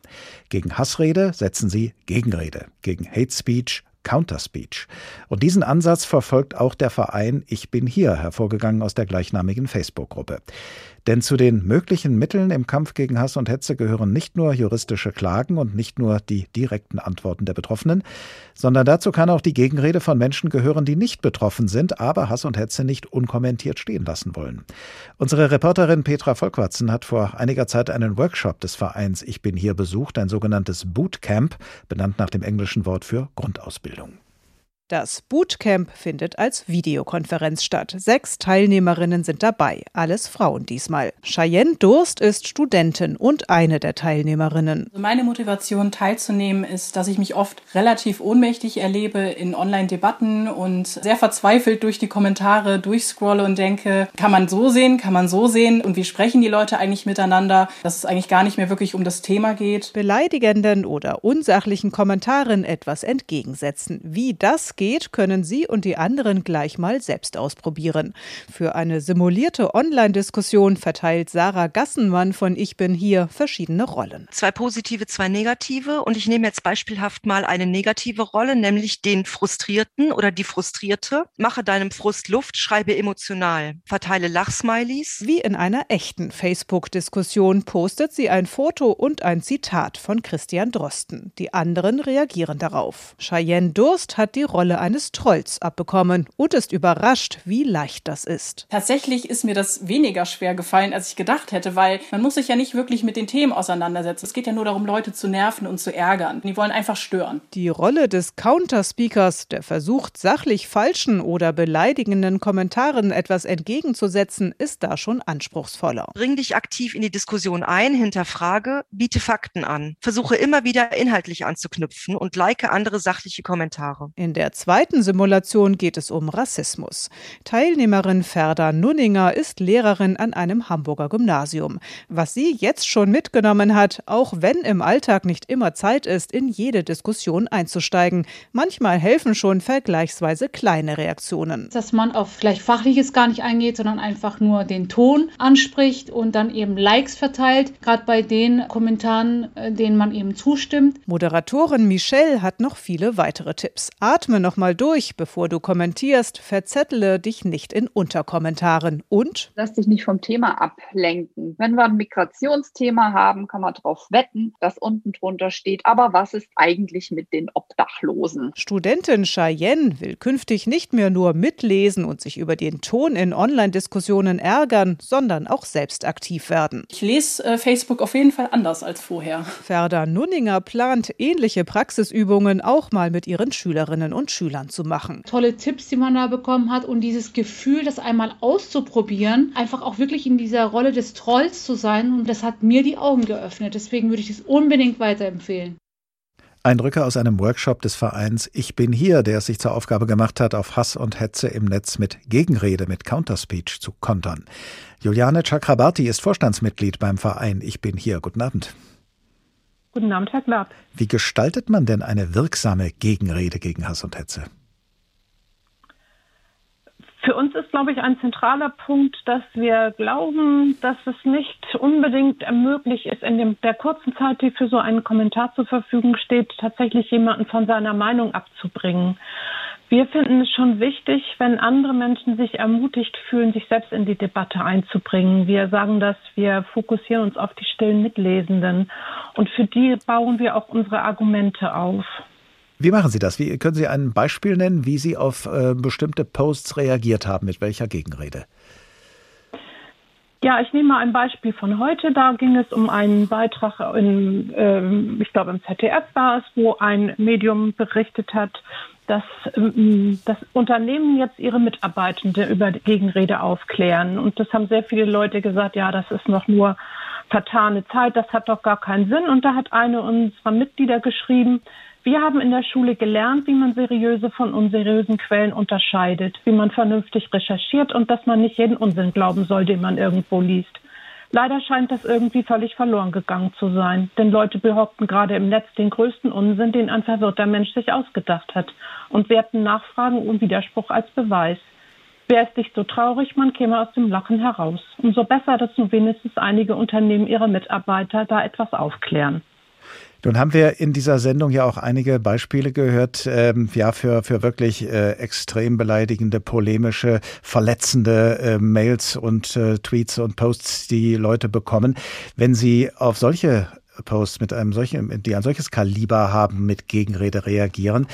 Gegen Hassrede setzen sie Gegenrede, gegen Hate Speech Counterspeech. Und diesen Ansatz verfolgt auch der Verein Ich bin hier, hervorgegangen aus der gleichnamigen Facebook-Gruppe. Denn zu den möglichen Mitteln im Kampf gegen Hass und Hetze gehören nicht nur juristische Klagen und nicht nur die direkten Antworten der Betroffenen, sondern dazu kann auch die Gegenrede von Menschen gehören, die nicht betroffen sind, aber Hass und Hetze nicht unkommentiert stehen lassen wollen. Unsere Reporterin Petra Volkwatzen hat vor einiger Zeit einen Workshop des Vereins Ich bin hier besucht, ein sogenanntes Bootcamp, benannt nach dem englischen Wort für Grundausbildung. Das Bootcamp findet als Videokonferenz statt. Sechs Teilnehmerinnen sind dabei, alles Frauen diesmal. Cheyenne Durst ist Studentin und eine der Teilnehmerinnen. Also meine Motivation teilzunehmen ist, dass ich mich oft relativ ohnmächtig erlebe in Online-Debatten und sehr verzweifelt durch die Kommentare durchscrolle und denke, kann man so sehen, kann man so sehen und wie sprechen die Leute eigentlich miteinander, dass es eigentlich gar nicht mehr wirklich um das Thema geht. Beleidigenden oder unsachlichen Kommentaren etwas entgegensetzen. Wie das geht, können Sie und die anderen gleich mal selbst ausprobieren. Für eine simulierte Online-Diskussion verteilt Sarah Gassenmann von Ich bin hier verschiedene Rollen. Zwei positive, zwei negative. Und ich nehme jetzt beispielhaft mal eine negative Rolle, nämlich den Frustrierten oder die Frustrierte. Mache deinem Frust Luft, schreibe emotional, verteile Lachsmilies. Wie in einer echten Facebook-Diskussion postet sie ein Foto und ein Zitat von Christian Drosten. Die anderen reagieren darauf. Cheyenne Durst hat die Rolle Rolle eines Trolls abbekommen und ist überrascht, wie leicht das ist. Tatsächlich ist mir das weniger schwer gefallen, als ich gedacht hätte, weil man muss sich ja nicht wirklich mit den Themen auseinandersetzen. Es geht ja nur darum, Leute zu nerven und zu ärgern. Die wollen einfach stören. Die Rolle des Counterspeakers, der versucht, sachlich falschen oder beleidigenden Kommentaren etwas entgegenzusetzen, ist da schon anspruchsvoller. Bring dich aktiv in die Diskussion ein, hinterfrage, biete Fakten an. Versuche immer wieder inhaltlich anzuknüpfen und like andere sachliche Kommentare. In der zweiten Simulation geht es um Rassismus. Teilnehmerin Ferda Nunninger ist Lehrerin an einem Hamburger Gymnasium. Was sie jetzt schon mitgenommen hat, auch wenn im Alltag nicht immer Zeit ist, in jede Diskussion einzusteigen. Manchmal helfen schon vergleichsweise kleine Reaktionen. Dass man auf vielleicht Fachliches gar nicht eingeht, sondern einfach nur den Ton anspricht und dann eben Likes verteilt, gerade bei den Kommentaren, äh, denen man eben zustimmt. Moderatorin Michelle hat noch viele weitere Tipps. Atme nochmal durch, bevor du kommentierst. Verzettle dich nicht in Unterkommentaren. Und? Lass dich nicht vom Thema ablenken. Wenn wir ein Migrationsthema haben, kann man darauf wetten, dass unten drunter steht, aber was ist eigentlich mit den Obdachlosen? Studentin Cheyenne will künftig nicht mehr nur mitlesen und sich über den Ton in Online-Diskussionen ärgern, sondern auch selbst aktiv werden. Ich lese äh, Facebook auf jeden Fall anders als vorher. Ferda Nunninger plant ähnliche Praxisübungen auch mal mit ihren Schülerinnen Schülerinnen und Schülern zu machen. Tolle Tipps, die man da bekommen hat und dieses Gefühl, das einmal auszuprobieren, einfach auch wirklich in dieser Rolle des Trolls zu sein und das hat mir die Augen geöffnet. Deswegen würde ich es unbedingt weiterempfehlen. Eindrücke aus einem Workshop des Vereins Ich bin hier, der es sich zur Aufgabe gemacht hat, auf Hass und Hetze im Netz mit Gegenrede, mit Counterspeech zu kontern. Juliane Chakrabarti ist Vorstandsmitglied beim Verein Ich bin hier. Guten Abend. Guten Abend, Herr Glab. Wie gestaltet man denn eine wirksame Gegenrede gegen Hass und Hetze? Für uns ist, glaube ich, ein zentraler Punkt, dass wir glauben, dass es nicht unbedingt möglich ist, in dem, der kurzen Zeit, die für so einen Kommentar zur Verfügung steht, tatsächlich jemanden von seiner Meinung abzubringen. Wir finden es schon wichtig, wenn andere Menschen sich ermutigt fühlen, sich selbst in die Debatte einzubringen. Wir sagen dass wir fokussieren uns auf die stillen Mitlesenden. Und für die bauen wir auch unsere Argumente auf. Wie machen Sie das? Wie, können Sie ein Beispiel nennen, wie Sie auf äh, bestimmte Posts reagiert haben? Mit welcher Gegenrede? Ja, ich nehme mal ein Beispiel von heute. Da ging es um einen Beitrag, in, äh, ich glaube im ZDF war es, wo ein Medium berichtet hat, dass ähm, das Unternehmen jetzt ihre Mitarbeitende über Gegenrede aufklären. Und das haben sehr viele Leute gesagt, ja, das ist noch nur vertane Zeit, das hat doch gar keinen Sinn. Und da hat eine unserer Mitglieder geschrieben, wir haben in der Schule gelernt, wie man seriöse von unseriösen Quellen unterscheidet, wie man vernünftig recherchiert und dass man nicht jeden Unsinn glauben soll, den man irgendwo liest. Leider scheint das irgendwie völlig verloren gegangen zu sein, denn Leute behaupten gerade im Netz den größten Unsinn, den ein verwirrter Mensch sich ausgedacht hat und werten Nachfragen und Widerspruch als Beweis. Wäre es nicht so traurig, man käme aus dem Lachen heraus. Umso besser, dass nun wenigstens einige Unternehmen ihre Mitarbeiter da etwas aufklären. Nun haben wir in dieser Sendung ja auch einige Beispiele gehört, ähm, ja, für, für wirklich äh, extrem beleidigende, polemische, verletzende äh, Mails und äh, Tweets und Posts, die Leute bekommen. Wenn Sie auf solche Posts mit einem solchen, die ein solches Kaliber haben, mit Gegenrede reagieren,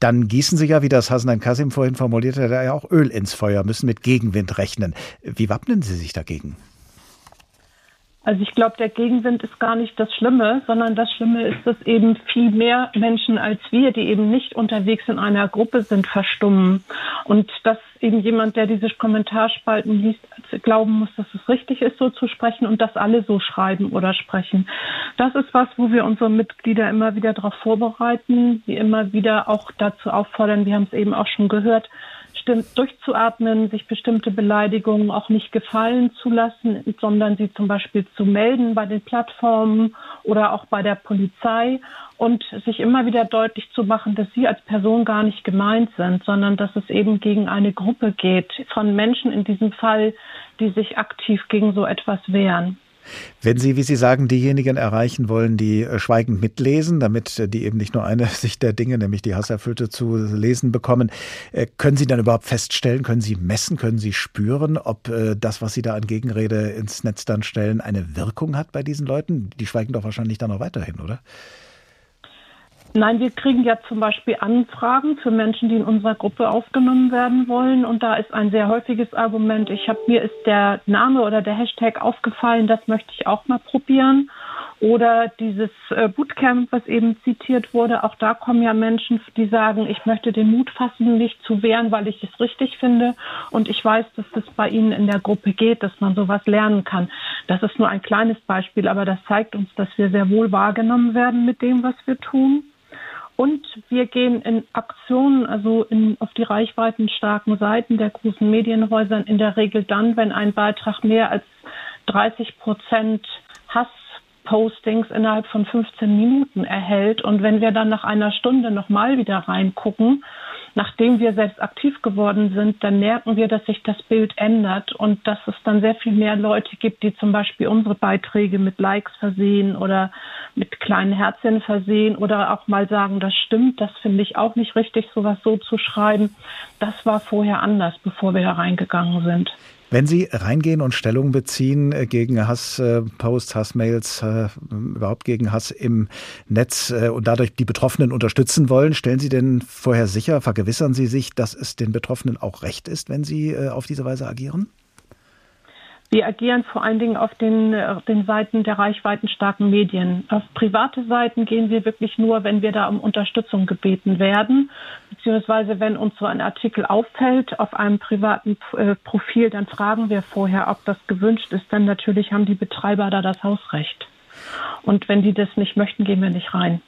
dann gießen Sie ja, wie das Hasan Kasim vorhin formulierte, da ja auch Öl ins Feuer, müssen mit Gegenwind rechnen. Wie wappnen Sie sich dagegen? Also ich glaube, der Gegenwind ist gar nicht das Schlimme, sondern das Schlimme ist, dass eben viel mehr Menschen als wir, die eben nicht unterwegs in einer Gruppe sind, verstummen. Und dass eben jemand, der diese Kommentarspalten liest, glauben muss, dass es richtig ist, so zu sprechen und dass alle so schreiben oder sprechen. Das ist was, wo wir unsere Mitglieder immer wieder darauf vorbereiten, sie immer wieder auch dazu auffordern, wir haben es eben auch schon gehört, durchzuatmen, sich bestimmte Beleidigungen auch nicht gefallen zu lassen, sondern sie zum Beispiel zu melden bei den Plattformen oder auch bei der Polizei und sich immer wieder deutlich zu machen, dass sie als Person gar nicht gemeint sind, sondern dass es eben gegen eine Gruppe geht von Menschen in diesem Fall, die sich aktiv gegen so etwas wehren. Wenn Sie, wie Sie sagen, diejenigen erreichen wollen, die äh, schweigend mitlesen, damit äh, die eben nicht nur eine Sicht der Dinge, nämlich die Hasserfüllte zu lesen bekommen, äh, können Sie dann überhaupt feststellen, können Sie messen, können Sie spüren, ob das, was Sie da an Gegenrede ins Netz dann stellen, eine Wirkung hat bei diesen Leuten? Die schweigen doch wahrscheinlich dann noch weiterhin, oder? Nein, wir kriegen ja zum Beispiel Anfragen für Menschen, die in unserer Gruppe aufgenommen werden wollen. Und da ist ein sehr häufiges Argument, ich habe mir ist der Name oder der Hashtag aufgefallen, das möchte ich auch mal probieren. Oder dieses äh, Bootcamp, was eben zitiert wurde, auch da kommen ja Menschen, die sagen, ich möchte den Mut fassen, mich zu wehren, weil ich es richtig finde. Und ich weiß, dass das bei Ihnen in der Gruppe geht, dass man sowas lernen kann. Das ist nur ein kleines Beispiel, aber das zeigt uns, dass wir sehr wohl wahrgenommen werden mit dem, was wir tun. Und wir gehen in Aktionen, also in, auf die reichweitenstarken Seiten der großen Medienhäuser in der Regel dann, wenn ein Beitrag mehr als 30 Prozent Hasspostings innerhalb von 15 Minuten erhält. Und wenn wir dann nach einer Stunde nochmal wieder reingucken, nachdem wir selbst aktiv geworden sind, dann merken wir, dass sich das Bild ändert und dass es dann sehr viel mehr Leute gibt, die zum Beispiel unsere Beiträge mit Likes versehen oder mit kleinen Herzchen versehen oder auch mal sagen, das stimmt, das finde ich auch nicht richtig, sowas so zu schreiben. Das war vorher anders, bevor wir hereingegangen sind. Wenn Sie reingehen und Stellung beziehen äh, gegen Hassposts, Hassmails, äh, überhaupt gegen Hass im Netz äh, und dadurch die Betroffenen unterstützen wollen, stellen Sie denn vorher sicher, vergewissern Sie sich, dass es den Betroffenen auch recht ist, wenn Sie auf diese Weise agieren? Wir agieren vor allen Dingen auf den, äh, den Seiten der reichweitenstarken Medien. Auf private Seiten gehen wir wirklich nur, wenn wir da um Unterstützung gebeten werden, beziehungsweise wenn uns so ein Artikel auffällt auf einem privaten äh, Profil, dann fragen wir vorher, ob das gewünscht ist, denn natürlich haben die Betreiber da das Hausrecht. Und wenn die das nicht möchten, gehen wir nicht rein.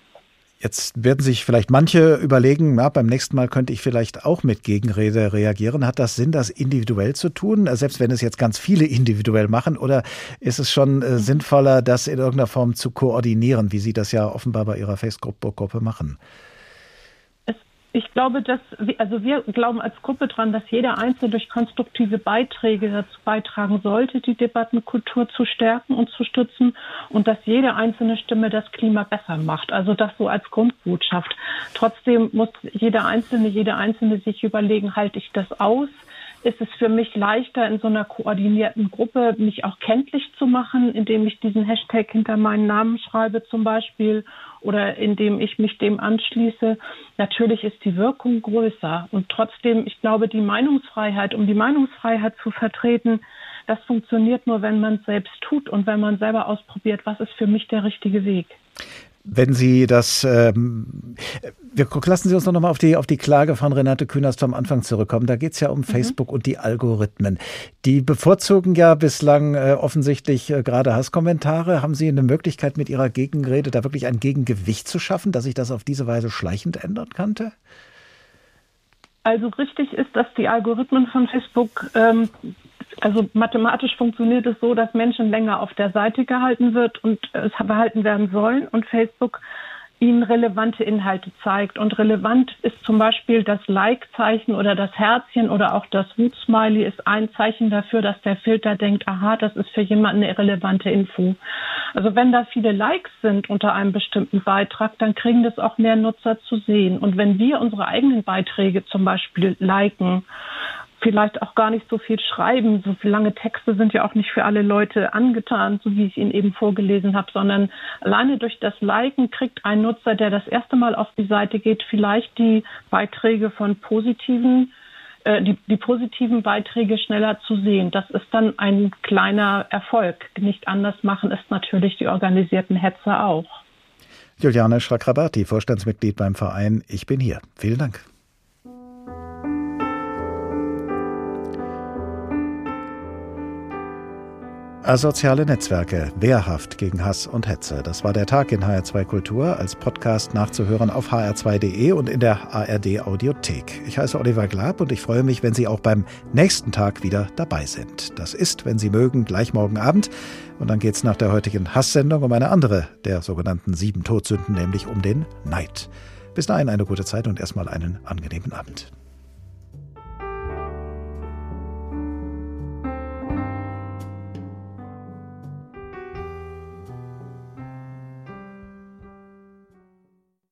Jetzt werden sich vielleicht manche überlegen, na, beim nächsten Mal könnte ich vielleicht auch mit Gegenrede reagieren. Hat das Sinn, das individuell zu tun, selbst wenn es jetzt ganz viele individuell machen? Oder ist es schon äh, sinnvoller, das in irgendeiner Form zu koordinieren, wie Sie das ja offenbar bei Ihrer Facebook-Gruppe machen? Ich glaube, dass, also wir glauben als Gruppe dran, dass jeder Einzelne durch konstruktive Beiträge dazu beitragen sollte, die Debattenkultur zu stärken und zu stützen und dass jede einzelne Stimme das Klima besser macht. Also das so als Grundbotschaft. Trotzdem muss jeder Einzelne, jede Einzelne sich überlegen, halte ich das aus? ist es für mich leichter, in so einer koordinierten Gruppe mich auch kenntlich zu machen, indem ich diesen Hashtag hinter meinen Namen schreibe zum Beispiel oder indem ich mich dem anschließe. Natürlich ist die Wirkung größer. Und trotzdem, ich glaube, die Meinungsfreiheit, um die Meinungsfreiheit zu vertreten, das funktioniert nur, wenn man es selbst tut und wenn man selber ausprobiert, was ist für mich der richtige Weg. Wenn Sie das, ähm, wir lassen Sie uns noch mal auf die, auf die Klage von Renate Künast vom Anfang zurückkommen. Da geht es ja um mhm. Facebook und die Algorithmen. Die bevorzugen ja bislang äh, offensichtlich äh, gerade Hasskommentare. Haben Sie eine Möglichkeit, mit Ihrer Gegenrede da wirklich ein Gegengewicht zu schaffen, dass sich das auf diese Weise schleichend ändern könnte? Also richtig ist, dass die Algorithmen von Facebook ähm, also mathematisch funktioniert es so, dass Menschen länger auf der Seite gehalten wird und es behalten werden sollen und Facebook ihnen relevante Inhalte zeigt. Und relevant ist zum Beispiel das Like-Zeichen oder das Herzchen oder auch das Wut-Smiley ist ein Zeichen dafür, dass der Filter denkt, aha, das ist für jemanden eine relevante Info. Also wenn da viele Likes sind unter einem bestimmten Beitrag, dann kriegen das auch mehr Nutzer zu sehen. Und wenn wir unsere eigenen Beiträge zum Beispiel liken, vielleicht auch gar nicht so viel schreiben. So viele lange Texte sind ja auch nicht für alle Leute angetan, so wie ich ihn eben vorgelesen habe, sondern alleine durch das Liken kriegt ein Nutzer, der das erste Mal auf die Seite geht, vielleicht die Beiträge von positiven äh, die, die positiven Beiträge schneller zu sehen. Das ist dann ein kleiner Erfolg. Nicht anders machen ist natürlich die organisierten Hetzer auch. Juliane Schrakrabati, Vorstandsmitglied beim Verein Ich bin hier. Vielen Dank. Asoziale Netzwerke, wehrhaft gegen Hass und Hetze. Das war der Tag in HR2 Kultur, als Podcast nachzuhören auf hr2.de und in der ARD Audiothek. Ich heiße Oliver Glab und ich freue mich, wenn Sie auch beim nächsten Tag wieder dabei sind. Das ist, wenn Sie mögen, gleich morgen Abend. Und dann geht es nach der heutigen Hasssendung um eine andere der sogenannten sieben Todsünden, nämlich um den Neid. Bis dahin eine gute Zeit und erstmal einen angenehmen Abend.